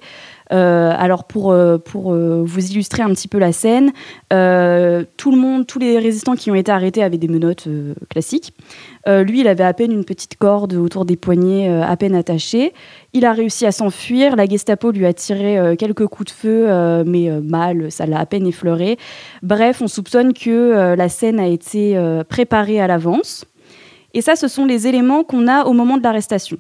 Euh, alors pour, euh, euh, vous illustrer un petit peu la scène, tout le monde, tous les résistants qui ont été arrêtés avaient des menottes classiques. Lui, il avait à peine une petite corde autour des poignets, à peine attachée. Il a réussi à s'enfuir. La Gestapo lui a tiré quelques coups de feu, mais mal, ça l'a à peine effleuré. Bref, on soupçonne que la scène a été préparée à l'avance. Et ça, ce sont les éléments qu'on a au moment de l'arrestation.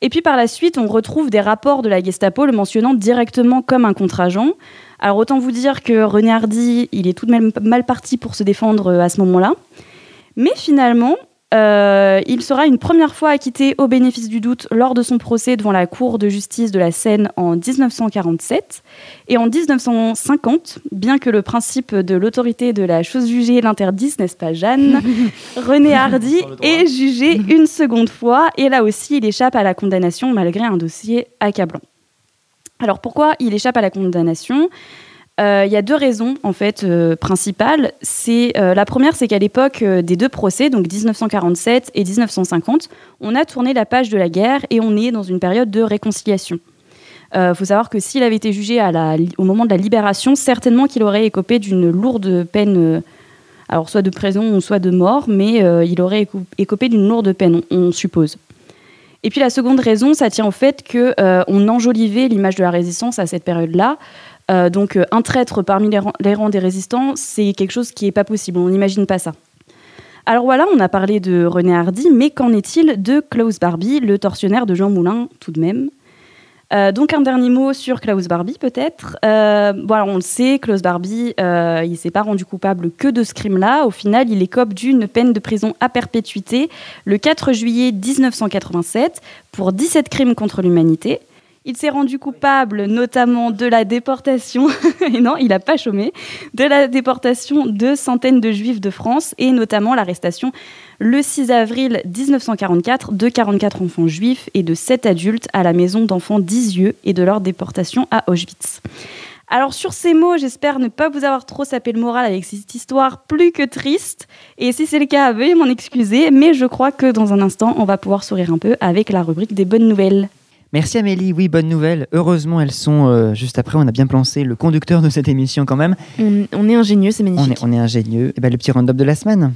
Et puis par la suite, on retrouve des rapports de la Gestapo le mentionnant directement comme un contre-agent. Alors autant vous dire que René Hardy, il est tout de même mal parti pour se défendre euh, à ce moment-là. Mais finalement, euh, il sera une première fois acquitté au bénéfice du doute lors de son procès devant la Cour de justice de la Seine en 1947. Et en 1950, bien que le principe de l'autorité de la chose jugée l'interdise, n'est-ce pas Jeanne [laughs] René Hardy est jugé [laughs] une seconde fois et là aussi il échappe à la condamnation malgré un dossier accablant. Alors pourquoi il échappe à la condamnation? Euh, Il y a deux raisons en fait euh, principales. Euh, la première, c'est qu'à l'époque des deux procès, donc 1947 et 1950, on a tourné la page de la guerre et on est dans une période de réconciliation. Il faut savoir que s'il avait été jugé au moment de la libération, certainement qu'il aurait écopé d'une lourde peine, alors soit de prison ou soit de mort, mais il aurait éco- écopé d'une lourde peine, on, suppose. Et puis la seconde raison, ça tient au fait que euh, on enjolivait l'image de la résistance à cette période-là. Euh, donc euh, un traître parmi les rangs, des résistants, c'est quelque chose qui n'est pas possible. On n'imagine pas ça. Alors voilà, on a parlé de René Hardy, mais qu'en est-il de Klaus Barbie, le tortionnaire de Jean Moulin, tout de même Euh, donc un dernier mot sur Klaus Barbie peut-être. Euh, on le sait, Klaus Barbie, il s'est pas rendu coupable que de ce crime-là. Au final, il écope d'une peine de prison à perpétuité le 4 juillet 1987 pour 17 crimes contre l'humanité. Il s'est rendu coupable notamment de la déportation, [laughs] et non, il n'a pas chômé, de la déportation de centaines de juifs de France et notamment l'arrestation le 6 avril 1944 de 44 enfants juifs et de 7 adultes à la maison d'enfants d'Isieux et de leur déportation à Auschwitz. Alors sur ces mots, j'espère ne pas vous avoir trop sapé le moral avec cette histoire plus que triste. Et si c'est le cas, veuillez m'en excuser, mais je crois que dans un instant, on va pouvoir sourire un peu avec la rubrique des bonnes nouvelles. Merci Amélie, oui, bonne nouvelle. Heureusement, elles sont euh, juste après. On a bien pensé le conducteur de cette émission quand même. On, on est ingénieux, c'est On magnifique. est, on est ingénieux. Et ben, le petit round-up de la semaine.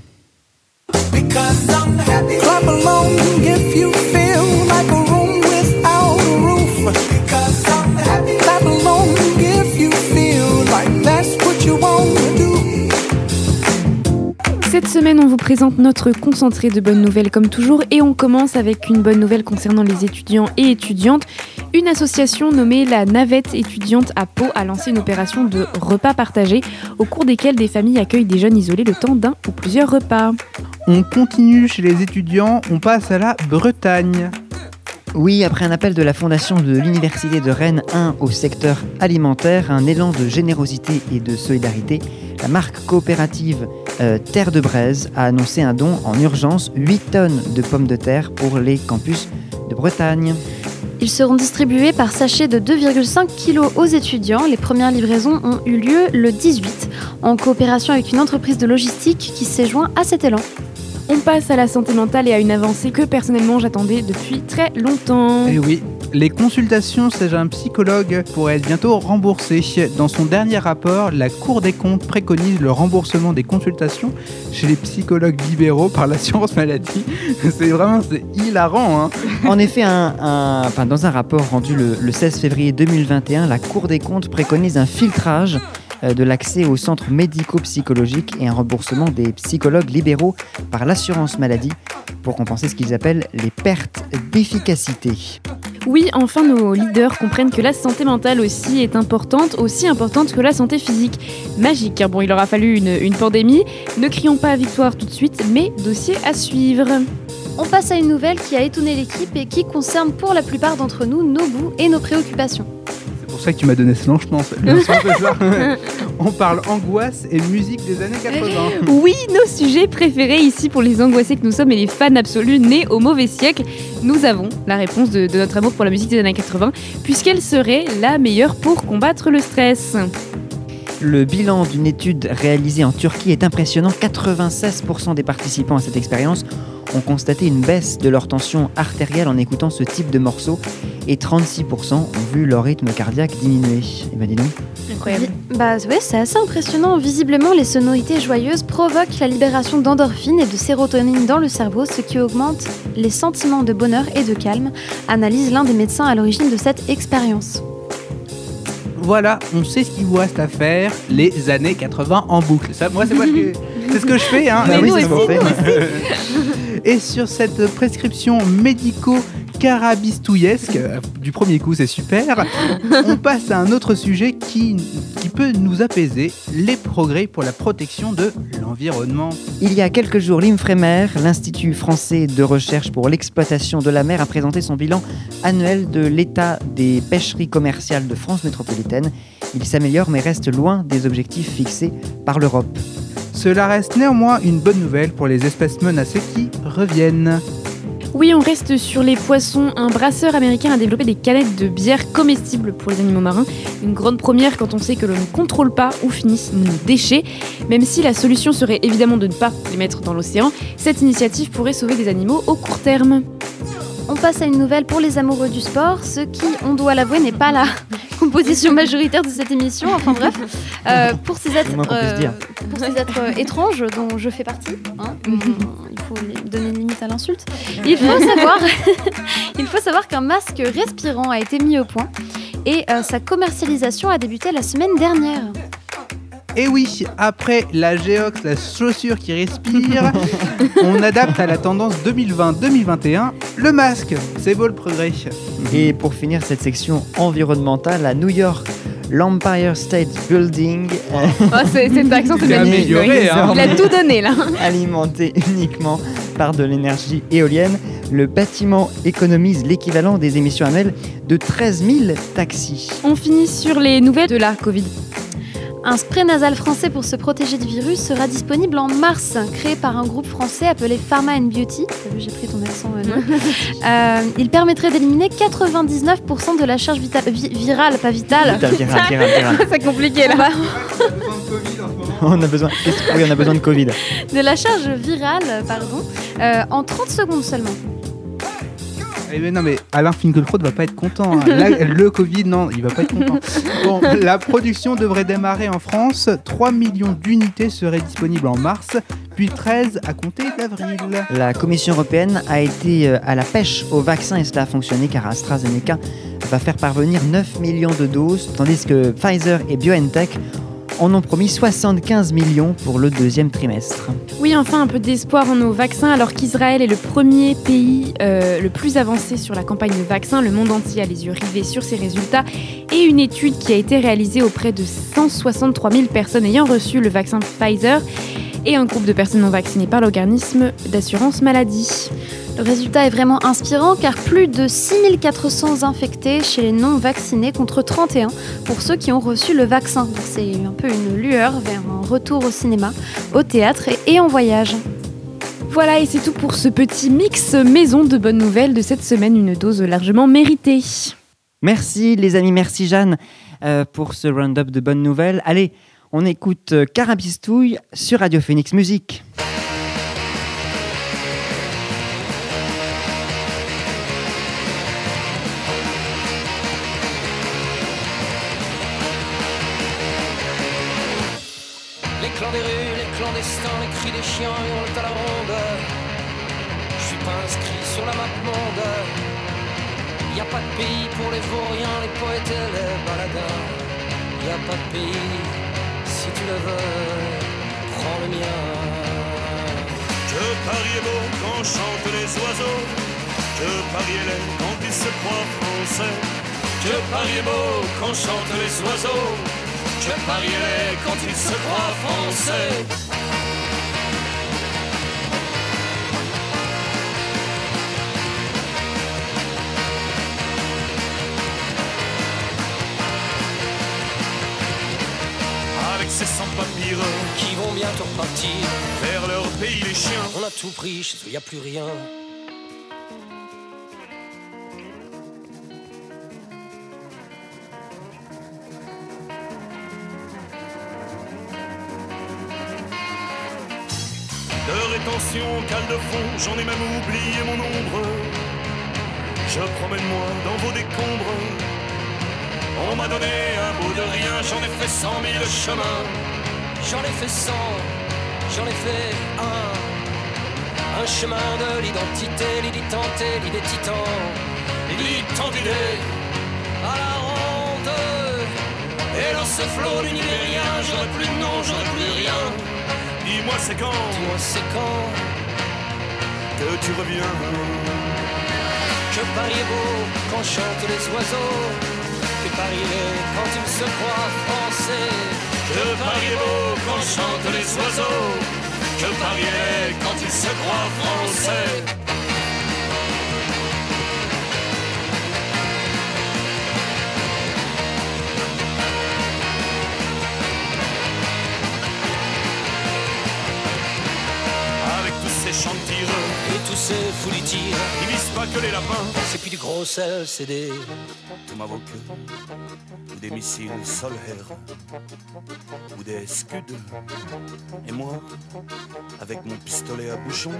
Cette semaine, on vous présente notre concentré de bonnes nouvelles comme toujours et on commence avec une bonne nouvelle concernant les étudiants et étudiantes. Une association nommée la Navette étudiante à Pau a lancé une opération de repas partagés au cours desquels des familles accueillent des jeunes isolés le temps d'un ou plusieurs repas. On continue chez les étudiants, on passe à la Bretagne. Oui, après un appel de la fondation de l'Université de Rennes 1 au secteur alimentaire, un élan de générosité et de solidarité, la marque coopérative euh, Terre de Braise a annoncé un don en urgence 8 tonnes de pommes de terre pour les campus de Bretagne. Ils seront distribués par sachet de 2,5 kg aux étudiants. Les premières livraisons ont eu lieu le 18, en coopération avec une entreprise de logistique qui s'est joint à cet élan. On passe à la santé mentale et à une avancée que personnellement j'attendais depuis très longtemps. Et Eh oui, les consultations chez un psychologue pourraient être bientôt remboursées. Dans son dernier rapport, la Cour des comptes préconise le remboursement des consultations chez les psychologues libéraux par l'assurance maladie. [laughs] C'est vraiment c'est hilarant. Hein En effet, un- un- enfin, dans un rapport rendu le, le 16 février 2021, la Cour des comptes préconise un filtrage de l'accès aux centres médico-psychologiques et un remboursement des psychologues libéraux par l'assurance maladie pour compenser ce qu'ils appellent les pertes d'efficacité. Oui, enfin nos leaders comprennent que la santé mentale aussi est importante, aussi importante que la santé physique. Magique, car bon, il aura fallu une, une pandémie. Ne crions pas à victoire tout de suite, mais dossier à suivre. On passe à une nouvelle qui a étonné l'équipe et qui concerne pour la plupart d'entre nous nos goûts et nos préoccupations. C'est pour ça que tu m'as donné ce nom, je pense. Bien sûr, c'est ça. [laughs] On parle angoisse et musique des années 80. Oui, nos sujets préférés ici pour les angoissés que nous sommes et les fans absolus nés au mauvais siècle. Nous avons la réponse de, de notre amour pour la musique des années 80, puisqu'elle serait la meilleure pour combattre le stress. Le bilan d'une étude réalisée en Turquie est impressionnant. 96% des participants à cette expérience ont constaté une baisse de leur tension artérielle en écoutant ce type de morceau et 36% ont vu leur rythme cardiaque diminuer. Et ben dis donc. Incroyable. Bah ouais, c'est assez impressionnant. Visiblement, les sonorités joyeuses provoquent la libération d'endorphines et de sérotonine dans le cerveau, ce qui augmente les sentiments de bonheur et de calme, analyse l'un des médecins à l'origine de cette expérience. Voilà, on sait ce qu'il vous reste à faire, les années 80 en boucle. Ça, moi, c'est moi ce que, [laughs] c'est ce que je fais. Hein. Bah oui. [laughs] Et sur cette prescription médico carabistouillesque, euh, du premier coup c'est super, on passe à un autre sujet qui, qui peut nous apaiser, les progrès pour la protection de l'environnement. Il y a quelques jours, l'INFREMER, l'Institut français de recherche pour l'exploitation de la mer, a présenté son bilan annuel de l'état des pêcheries commerciales de France métropolitaine. Il s'améliore mais reste loin des objectifs fixés par l'Europe. Cela reste néanmoins une bonne nouvelle pour les espèces menacées qui reviennent. Oui, on reste sur les poissons. Un brasseur américain a développé des canettes de bière comestibles pour les animaux marins. Une grande première quand on sait que l'on ne contrôle pas où finissent nos déchets. Même si la solution serait évidemment de ne pas les mettre dans l'océan, cette initiative pourrait sauver des animaux au court terme. On passe à une nouvelle pour les amoureux du sport, ce qui, on doit l'avouer, n'est pas la [laughs] composition majoritaire de cette émission. Enfin bref, euh, pour ces êtres, euh, pour ces êtres euh, étranges dont je fais partie, hein, il faut donner une limite à l'insulte. Il faut [laughs] savoir, [laughs] il faut savoir qu'un masque respirant a été mis au point et euh, sa commercialisation a débuté la semaine dernière. Et oui, après la Geox, la chaussure qui respire, [laughs] on adapte à la tendance 2020-2021 le masque. C'est beau le progrès. Et pour finir cette section environnementale, à New York, l'Empire State Building, Oh, c'est- cet [laughs] accent, c'est amélioré, oui. hein. Il a tout donné là. [laughs] alimenté uniquement par de l'énergie éolienne, le bâtiment économise l'équivalent des émissions annuelles de 13 000 taxis. On finit sur les nouvelles de la Covid. Un spray nasal français pour se protéger du virus sera disponible en mars, créé par un groupe français appelé Pharma and Beauty. J'ai pris ton accent. euh, [laughs] Euh, il permettrait d'éliminer 99% de la charge vitale, vi- virale, pas vitale. [laughs] C'est compliqué là. [laughs] On a besoin, oui, on a besoin de Covid. de la charge virale, pardon, euh, en 30 secondes seulement. Eh non mais Alain Finkielkraut va pas être content. hein. Là, [laughs] le Covid, non, il va pas être content. Bon, la production devrait démarrer en France. 3 millions d'unités seraient disponibles en mars, puis 13 à compter d'avril. La Commission européenne a été euh, à la pêche au vaccin et cela a fonctionné car AstraZeneca va faire parvenir 9 millions de doses, tandis que Pfizer et BioNTech en ont promis 75 millions pour le deuxième trimestre. Oui, enfin un peu d'espoir en nos vaccins, alors qu'Israël est le premier pays euh, le plus avancé sur la campagne de vaccins. Le monde entier a les yeux rivés sur ses résultats. Et une étude qui a été réalisée auprès de 163 000 personnes ayant reçu le vaccin Pfizer et un groupe de personnes non vaccinées par l'organisme d'assurance maladie. Le résultat est vraiment inspirant car plus de 6400 infectés chez les non vaccinés contre 31 pour ceux qui ont reçu le vaccin. Donc C'est un peu une lueur vers un retour au cinéma, au théâtre et- et en voyage. Voilà, et c'est tout pour ce petit mix maison de bonnes nouvelles de cette semaine, une dose largement méritée. Merci les amis, merci Jeanne euh, pour ce round-up de bonnes nouvelles. Allez, on écoute euh, Carabistouille sur Radio Phoenix Musique. Les clans des rues, les clandestins, les cris des chiens hurlent à la ronde. Je suis pas inscrit sur la map monde. Y a pas de pays pour les vauriens, les poètes et les baladins. Y a pas de pays, tu le veux, prends le mien. Que Paris est beau quand chantent les oiseaux. Que Paris est laid quand il se croit français. Que Paris est beau quand chantent les oiseaux. Que Paris est laid quand il se croit français. Qui vont bientôt repartir. vers leur pays les chiens. On a tout pris, chez eux y a plus rien. D'heure et attention, cale de fond, j'en ai même oublié mon ombre. Je promène-moi dans vos décombres. On m'a donné un bout de rien, j'en ai fait cent mille chemins. J'en ai fait cent, j'en ai fait un. Un chemin de l'identité, l'identité, l'idée titan. D'idées à la ronde. Et dans ce flot d'univers, j'aurais plus de nom, j'aurais plus rien. Dis-moi c'est quand, dis-moi c'est quand que tu reviens. Que Paris est beau quand chantent les oiseaux. Que Paris est quand il se croit français. Que Paris est beau quand chantent les oiseaux. Que Paris est quand il se croit français. Avec tous ces chants de tireurs Et tous ces foulis tirent. Ils visent pas que les lapins. C'est plus du gros sel, c'est des tomahawks ou des missiles solaires ou des scuds. Et moi, avec mon pistolet à bouchon,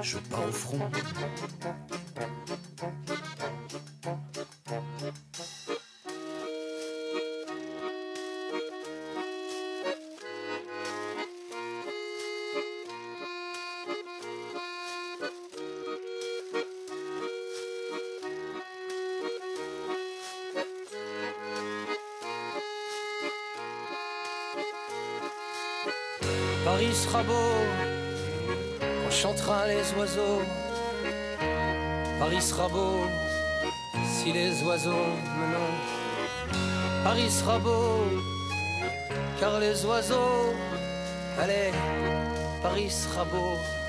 je pars au front. Paris sera beau si les oiseaux me nomment. Paris sera beau car les oiseaux. Allez, Paris sera beau.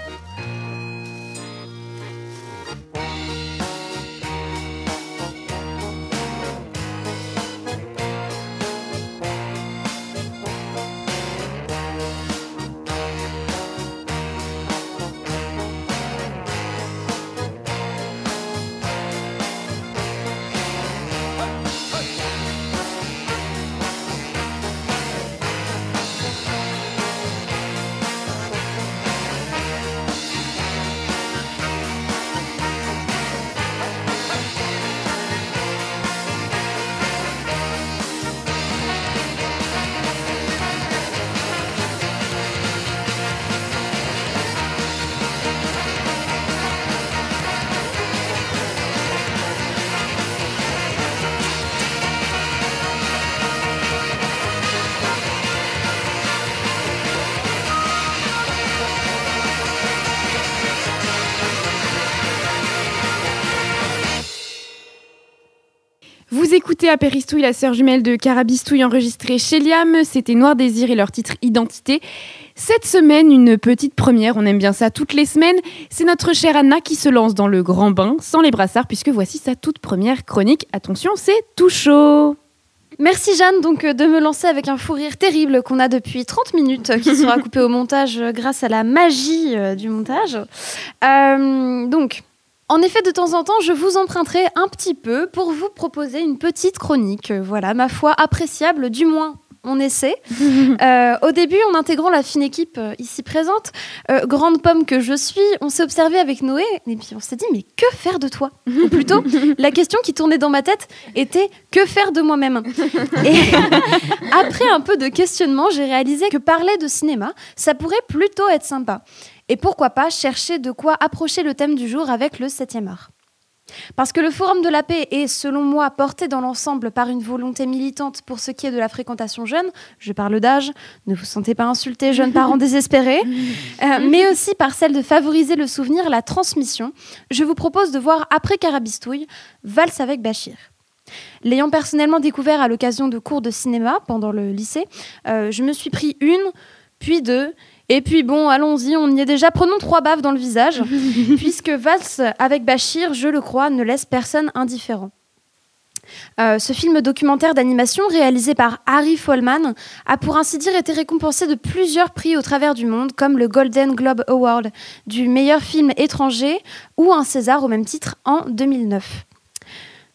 Écoutez à Péristouille, la sœur jumelle de Carabistouille enregistrée chez Liam. C'était Noir Désir et leur titre Identité. Cette semaine, une petite première, on aime bien ça toutes les semaines. C'est notre chère Anna qui se lance dans le grand bain sans les brassards, puisque voici sa toute première chronique. Attention, c'est tout chaud. Merci Jeanne donc euh, de me lancer avec un fou rire terrible qu'on a depuis 30 minutes euh, qui sera [laughs] coupé au montage euh, grâce à la magie du montage. Euh, donc, en effet, de temps en temps, je vous emprunterai un petit peu pour vous proposer une petite chronique. Euh, Voilà, ma foi appréciable, du moins on essaie. [laughs] Euh, au début, en intégrant la fine équipe euh, ici présente, euh, grande pomme que je suis, on s'est observé avec Noé et puis on s'est dit mais que faire de toi? Ou plutôt, [laughs] la question qui tournait dans ma tête était que faire de moi-même? [laughs] Et après un peu de questionnement, j'ai réalisé que parler de cinéma, ça pourrait plutôt être sympa. Et pourquoi pas chercher de quoi approcher le thème du jour avec le 7e art. Parce que le Forum de la paix est, selon moi, porté dans l'ensemble par une volonté militante pour ce qui est de la fréquentation jeune, je parle d'âge, ne vous sentez pas insultés, jeunes parents [laughs] désespérés, euh, [laughs] mais aussi par celle de favoriser le souvenir, la transmission, je vous propose de voir après Carabistouille, Valse avec Bachir. L'ayant personnellement découvert à l'occasion de cours de cinéma pendant le lycée, euh, je me suis pris une, puis deux, et puis bon, allons-y, on y est déjà. Prenons trois baves dans le visage, [laughs] puisque Valse avec Bachir, je le crois, ne laisse personne indifférent. Euh, ce film documentaire d'animation réalisé par Harry Follman a pour ainsi dire été récompensé de plusieurs prix au travers du monde, comme le Golden Globe Award du meilleur film étranger ou un César au même titre en 2009.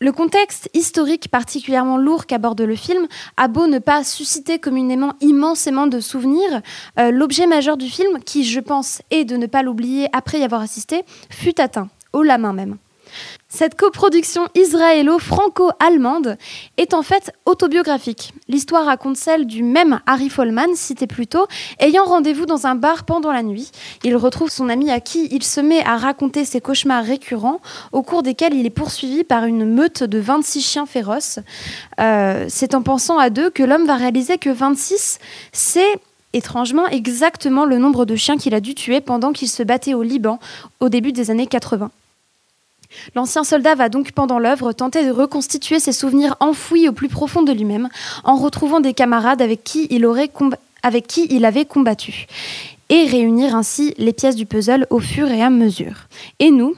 Le contexte historique particulièrement lourd qu'aborde le film a beau ne pas susciter communément immensément de souvenirs, euh, l'objet majeur du film, qui je pense est de ne pas l'oublier après y avoir assisté, fut atteint, haut la main même. Cette coproduction israélo-franco-allemande est en fait autobiographique. L'histoire raconte celle du même Harry Follman, cité plus tôt, ayant rendez-vous dans un bar pendant la nuit. Il retrouve son ami à qui il se met à raconter ses cauchemars récurrents, au cours desquels il est poursuivi par une meute de 26 chiens féroces. Euh, C'est en pensant à deux que l'homme va réaliser que 26, c'est étrangement exactement le nombre de chiens qu'il a dû tuer pendant qu'il se battait au Liban au début des années 80. L'ancien soldat va donc pendant l'œuvre tenter de reconstituer ses souvenirs enfouis au plus profond de lui-même en retrouvant des camarades avec qui il, avait combattu et réunir ainsi les pièces du puzzle au fur et à mesure. Et nous,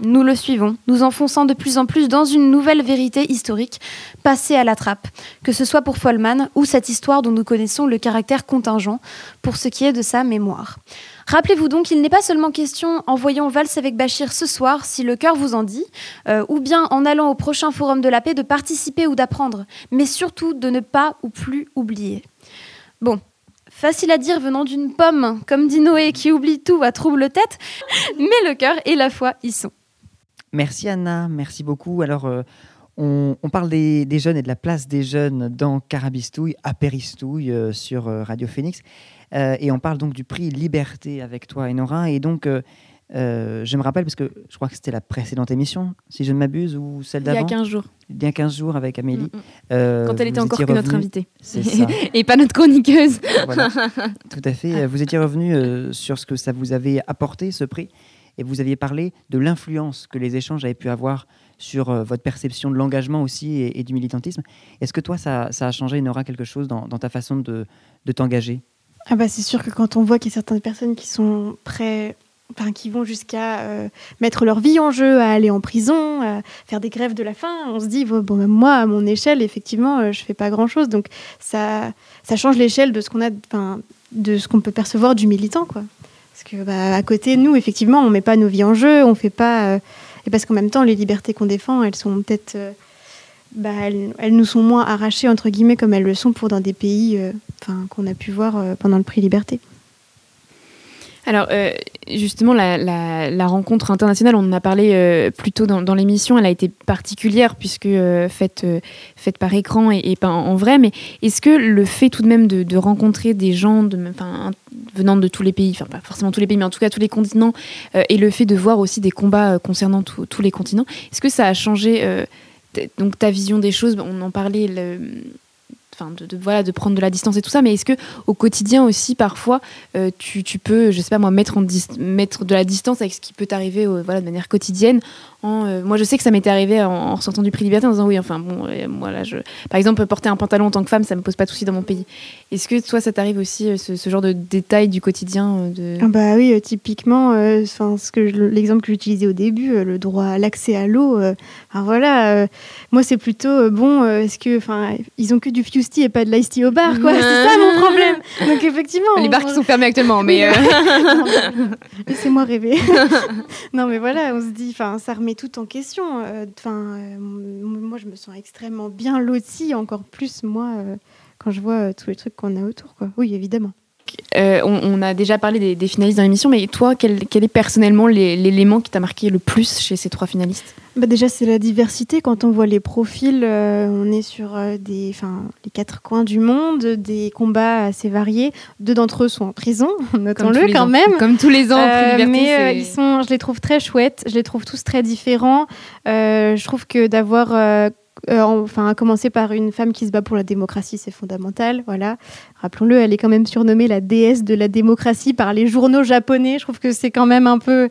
nous le suivons, nous enfonçant de plus en plus dans une nouvelle vérité historique passée à la trappe, que ce soit pour Follman ou cette histoire dont nous connaissons le caractère contingent pour ce qui est de sa mémoire. Rappelez-vous donc, il n'est pas seulement question, en voyant Valse avec Bachir ce soir, si le cœur vous en dit, euh, ou bien en allant au prochain Forum de la paix, de participer ou d'apprendre, mais surtout de ne pas ou plus oublier. Bon, facile à dire venant d'une pomme, comme dit Noé, qui oublie tout à trouble tête, [laughs] mais le cœur et la foi y sont. Merci Anna, merci beaucoup. Alors, euh, on, parle des, jeunes et de la place des jeunes dans Carabistouille, à Péristouille, euh, sur Radio Phoenix. Euh, et on parle donc du prix Liberté avec toi, Enora. Et donc, euh, euh, je me rappelle, parce que je crois que c'était la précédente émission, si je ne m'abuse, ou celle Il y a d'avant 15 jours. Il y a 15 jours avec Amélie. Mm, mm. Euh, Quand elle était encore que notre invitée. Ça. [laughs] Et pas notre chroniqueuse. Voilà, [laughs] tout à fait. Vous étiez revenu euh, sur ce que ça vous avait apporté, ce prix, et vous aviez parlé de l'influence que les échanges avaient pu avoir sur votre perception de l'engagement aussi et, et du militantisme. Est-ce que toi, ça, ça a changé, Nora, quelque chose dans, dans ta façon de, de t'engager? Ah bah c'est sûr que quand on voit qu'il y a certaines personnes qui sont prêts, enfin qui vont jusqu'à euh, mettre leur vie en jeu, à aller en prison, à faire des grèves de la faim, on se dit bon, bon, moi à mon échelle effectivement euh, je fais pas grand chose donc ça ça change l'échelle de ce qu'on a, de ce qu'on peut percevoir du militant quoi. Parce que bah, à côté nous effectivement on met pas nos vies en jeu, on fait pas euh, et parce qu'en même temps les libertés qu'on défend elles sont peut-être euh, bah, elles, nous sont moins arrachées entre guillemets comme elles le sont pour dans des pays euh, qu'on a pu voir euh, pendant le prix Liberté. Alors, euh, justement, la, rencontre internationale, on en a parlé euh, plus tôt dans, l'émission, elle a été particulière puisque faite, par écran et, pas en, vrai. Mais est-ce que le fait tout de même de, rencontrer des gens venant de tous les pays, enfin pas forcément tous les pays, mais en tout cas tous les continents, et le fait de voir aussi des combats concernant tous- les continents, est-ce que ça a changé donc ta vision des choses On en parlait. le- Enfin, de, voilà, de prendre de la distance et tout ça, mais est-ce que au quotidien aussi, parfois, euh, tu, tu peux, je sais pas moi, mettre, de la distance avec ce qui peut t'arriver euh, voilà, de manière quotidienne en, euh, Moi, je sais que ça m'était arrivé en, en du prix Liberté en disant oui, enfin bon, euh, moi là, je... par exemple, porter un pantalon en tant que femme, ça me pose pas de soucis dans mon pays. Est-ce que toi, ça t'arrive aussi, ce, genre de détails du quotidien de... Ah bah oui, typiquement, euh, 'fin, ce que l'exemple que j'utilisais au début, le droit à l'accès à l'eau. enfin, voilà, moi c'est plutôt bon. Est-ce que, enfin, ils ont que du Et pas de l'ice tea au bar, quoi. C'est ça mon problème. Donc effectivement, Les bars qui sont fermés actuellement, mais... euh, [laughs] Laissez-moi rêver. [laughs] non, mais voilà, on se dit, enfin, ça remet tout en question. euh, Enfin, euh, moi, je me sens extrêmement bien lotie, encore plus moi, euh, quand je vois tous les trucs qu'on a autour, quoi. Oui, évidemment. Euh, on, on a déjà parlé des, des finalistes dans l'émission, mais toi, quel, quel est personnellement l'élément qui t'a marqué le plus chez ces trois finalistes? Bah déjà, c'est la diversité. Quand on voit les profils, euh, on est sur euh, des, les quatre coins du monde, des combats assez variés. Deux d'entre eux sont en prison, [laughs] notons-le quand ans. même. Comme tous les ans, Liberté, mais ils sont, je les trouve très chouettes. Je les trouve tous très différents. Je trouve que d'avoir euh, enfin, à commencer par une femme qui se bat pour la démocratie, c'est fondamental. Voilà. Rappelons-le, elle est quand même surnommée la déesse de la démocratie par les journaux japonais. Je trouve que c'est quand même un peu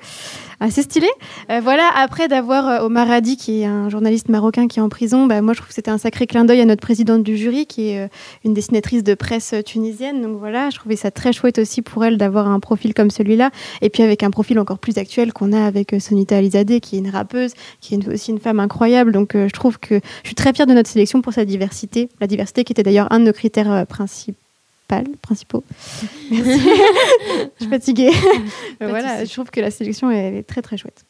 assez stylé. Euh, voilà. Après d'avoir euh, Omar Hadi, qui est un journaliste marocain qui est en prison, bah, moi je trouve que c'était un sacré clin d'œil à notre présidente du jury, qui est euh, une dessinatrice de presse euh, tunisienne. Donc voilà, je trouvais ça très chouette aussi pour elle d'avoir un profil comme celui-là. Et puis avec un profil encore plus actuel qu'on a avec Sonita Alizadeh, qui est une rappeuse, qui est aussi une femme incroyable. Donc je trouve que je suis très fière de notre sélection pour sa diversité. La diversité qui était d'ailleurs un de nos critères euh, principaux. Principaux. [laughs] Merci. je suis fatiguée. [laughs] Voilà, je trouve que la sélection elle est très très chouette.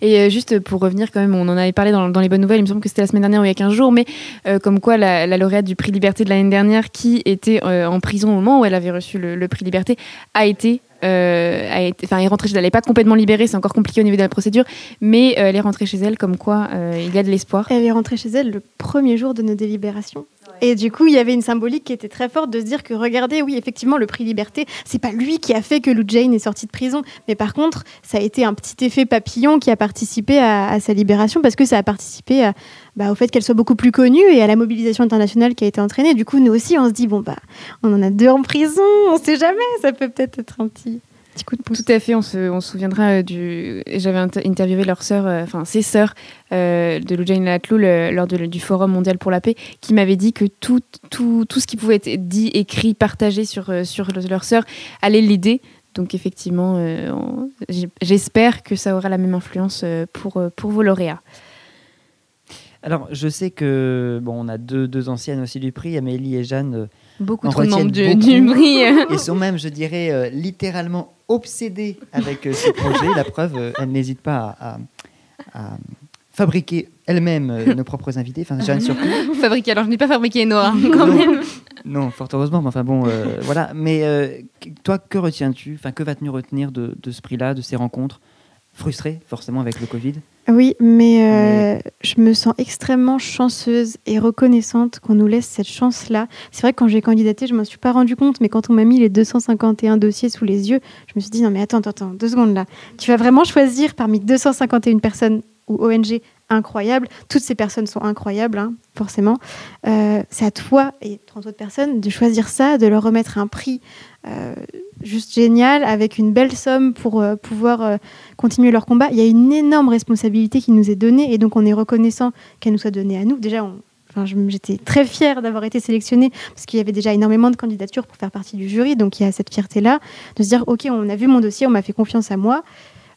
Et euh, juste pour revenir quand même, on en avait parlé dans, dans les bonnes nouvelles, il me semble que c'était la semaine dernière ou il y a 15 jours, mais euh, comme quoi la, la lauréate du prix Liberté de l'année dernière, qui était euh, en prison au moment où elle avait reçu le, le prix Liberté, a été... euh, a été- Enfin, est rentrée chez elle. Elle n'est pas complètement libérée, c'est encore compliqué au niveau de la procédure, mais elle est rentrée chez elle, comme quoi il y a de l'espoir. Elle est rentrée chez elle le premier jour de nos délibérations. Et du coup, il y avait une symbolique qui était très forte de se dire que, regardez, oui, effectivement, le prix Liberté, c'est pas lui qui a fait que Lou Jane est sortie de prison, mais par contre, ça a été un petit effet papillon qui a participé à, sa libération parce que ça a participé à- bah, au fait qu'elle soit beaucoup plus connue et à la mobilisation internationale qui a été entraînée. Du coup, nous aussi, on se dit, bon, bah, on en a deux en prison, on sait jamais, ça peut peut-être être un petit, petit coup de pouce. Tout à fait, on se, on se souviendra euh, du. J'avais inter- interviewé leur sœur, euh, enfin ses sœurs euh, de Loujaine Latlou le- lors de- du Forum mondial pour la paix, qui m'avaient dit que tout, tout, tout ce qui pouvait être dit, écrit, partagé sur, euh, sur le- leur sœur allait l'aider. Donc effectivement, euh, j'espère que ça aura la même influence pour, pour vos lauréats. Alors, je sais que bon, on a deux, deux anciennes aussi du prix, Amélie et Jeanne. Beaucoup en trop de membres du- prix. [laughs] et sont même, je dirais, euh, littéralement obsédées avec euh, ce projet. La preuve, euh, elles n'hésitent pas à, à- à fabriquer elles-mêmes euh, nos propres invités. Enfin, Jeanne surtout. [laughs] fabriqué, alors je n'ai pas fabriqué Nora, quand Non. même. Non, fort heureusement, mais enfin bon, euh, voilà. Mais euh, toi, que retiens-tu Enfin, que vas-tu retenir de, de ce prix-là, de ces rencontres Frustré, forcément, avec le Covid? Oui, mais, euh, je me sens extrêmement chanceuse et reconnaissante qu'on nous laisse cette chance-là. C'est vrai que quand j'ai candidaté, je m'en suis pas rendu compte, mais quand on m'a mis les 251 dossiers sous les yeux, je me suis dit non mais attends, attends, attends, deux secondes là. Tu vas vraiment choisir parmi 251 personnes ou ONG incroyables. Toutes ces personnes sont incroyables, hein, forcément. Euh, c'est à toi et 30 autres personnes de choisir ça, de leur remettre un prix euh, juste génial avec une belle somme pour euh, pouvoir continuer leur combat. Il y a une énorme responsabilité qui nous est donnée et donc on est reconnaissant qu'elle nous soit donnée à nous. Déjà, j'étais très fière d'avoir été sélectionnée parce qu'il y avait déjà énormément de candidatures pour faire partie du jury, donc il y a cette fierté-là de se dire ok, on a vu mon dossier, on m'a fait confiance à moi,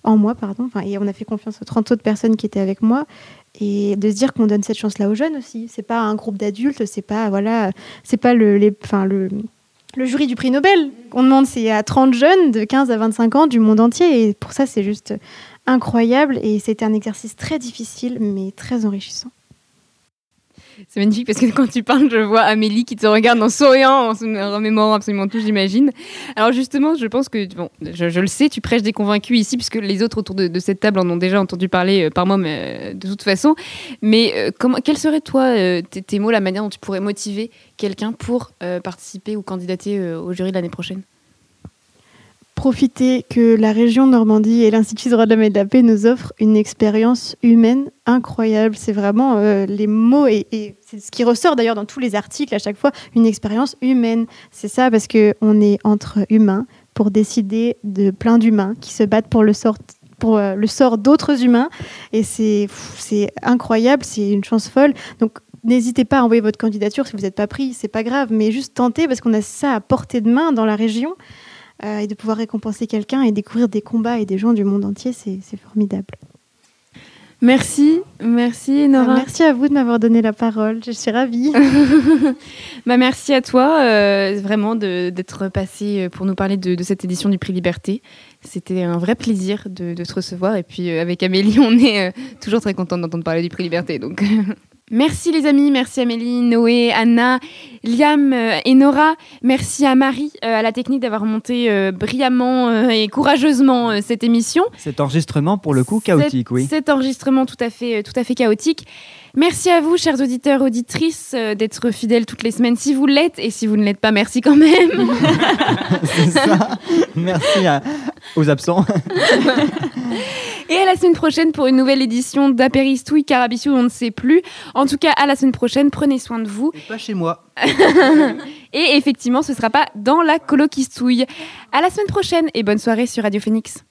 en moi, pardon, et on a fait confiance aux 30 autres personnes qui étaient avec moi. Et de se dire qu'on donne cette chance-là aux jeunes aussi. C'est pas un groupe d'adultes, c'est pas voilà, c'est pas le, les, le, le jury du prix Nobel qu'on demande, c'est à 30 jeunes de 15 à 25 ans du monde entier. Et pour ça, c'est juste incroyable. Et c'était un exercice très difficile, mais très enrichissant. C'est magnifique parce que quand tu parles, je vois Amélie qui te regarde en souriant, en se remémorant absolument tout, j'imagine. Alors justement, je pense que, bon, je, le sais, tu prêches des convaincus ici, puisque les autres autour de, cette table en ont déjà entendu parler euh, par moi, mais euh, de toute façon. Mais euh, comment, quels seraient, toi, tes, tes mots, la manière dont tu pourrais motiver quelqu'un pour participer ou candidater au jury l'année prochaine? Profiter que la région Normandie et l'Institut droit de l'homme et de la paix nous offrent une expérience humaine incroyable. C'est vraiment euh, les mots et, c'est ce qui ressort d'ailleurs dans tous les articles à chaque fois, une expérience humaine. C'est ça parce que on est entre humains pour décider de plein d'humains qui se battent pour le sort pour euh, le sort d'autres humains et c'est incroyable, c'est une chance folle. Donc N'hésitez pas à envoyer votre candidature si vous n'êtes pas pris, c'est pas grave, mais juste tentez parce qu'on a ça à portée de main dans la région euh, et de pouvoir récompenser quelqu'un et découvrir des combats et des gens du monde entier, c'est formidable. Merci, merci Nora. Euh, merci à vous de m'avoir donné la parole, je suis ravie. [laughs] Bah, merci à toi, euh, vraiment, d'être passé pour nous parler de, de cette édition du Prix Liberté. C'était un vrai plaisir de, de te recevoir. Et puis, euh, avec Amélie, [laughs] on est euh, toujours très contente d'entendre parler du Prix Liberté. Donc, [laughs] merci les amis, merci Amélie, Noé, Anna, Liam euh, et Nora. Merci à Marie, euh, à la technique, d'avoir monté euh, brillamment euh, et courageusement euh, cette émission. Cet enregistrement, pour le coup, chaotique, Cet- oui. Cet enregistrement tout à fait, euh, tout à fait chaotique. Merci à vous, chers auditeurs, auditrices, euh, d'être fidèles toutes les semaines si vous l'êtes. Et si vous ne l'êtes pas, merci quand même. [laughs] C'est ça. Merci à- aux absents. [laughs] Et à la semaine prochaine pour une nouvelle édition d'Apéristouille, Carabissou, on ne sait plus. En tout cas, à la semaine prochaine, prenez soin de vous. Pas chez moi. [laughs] Et effectivement, ce sera pas dans la colokistouille. À la semaine prochaine et bonne soirée sur Radio Phoenix.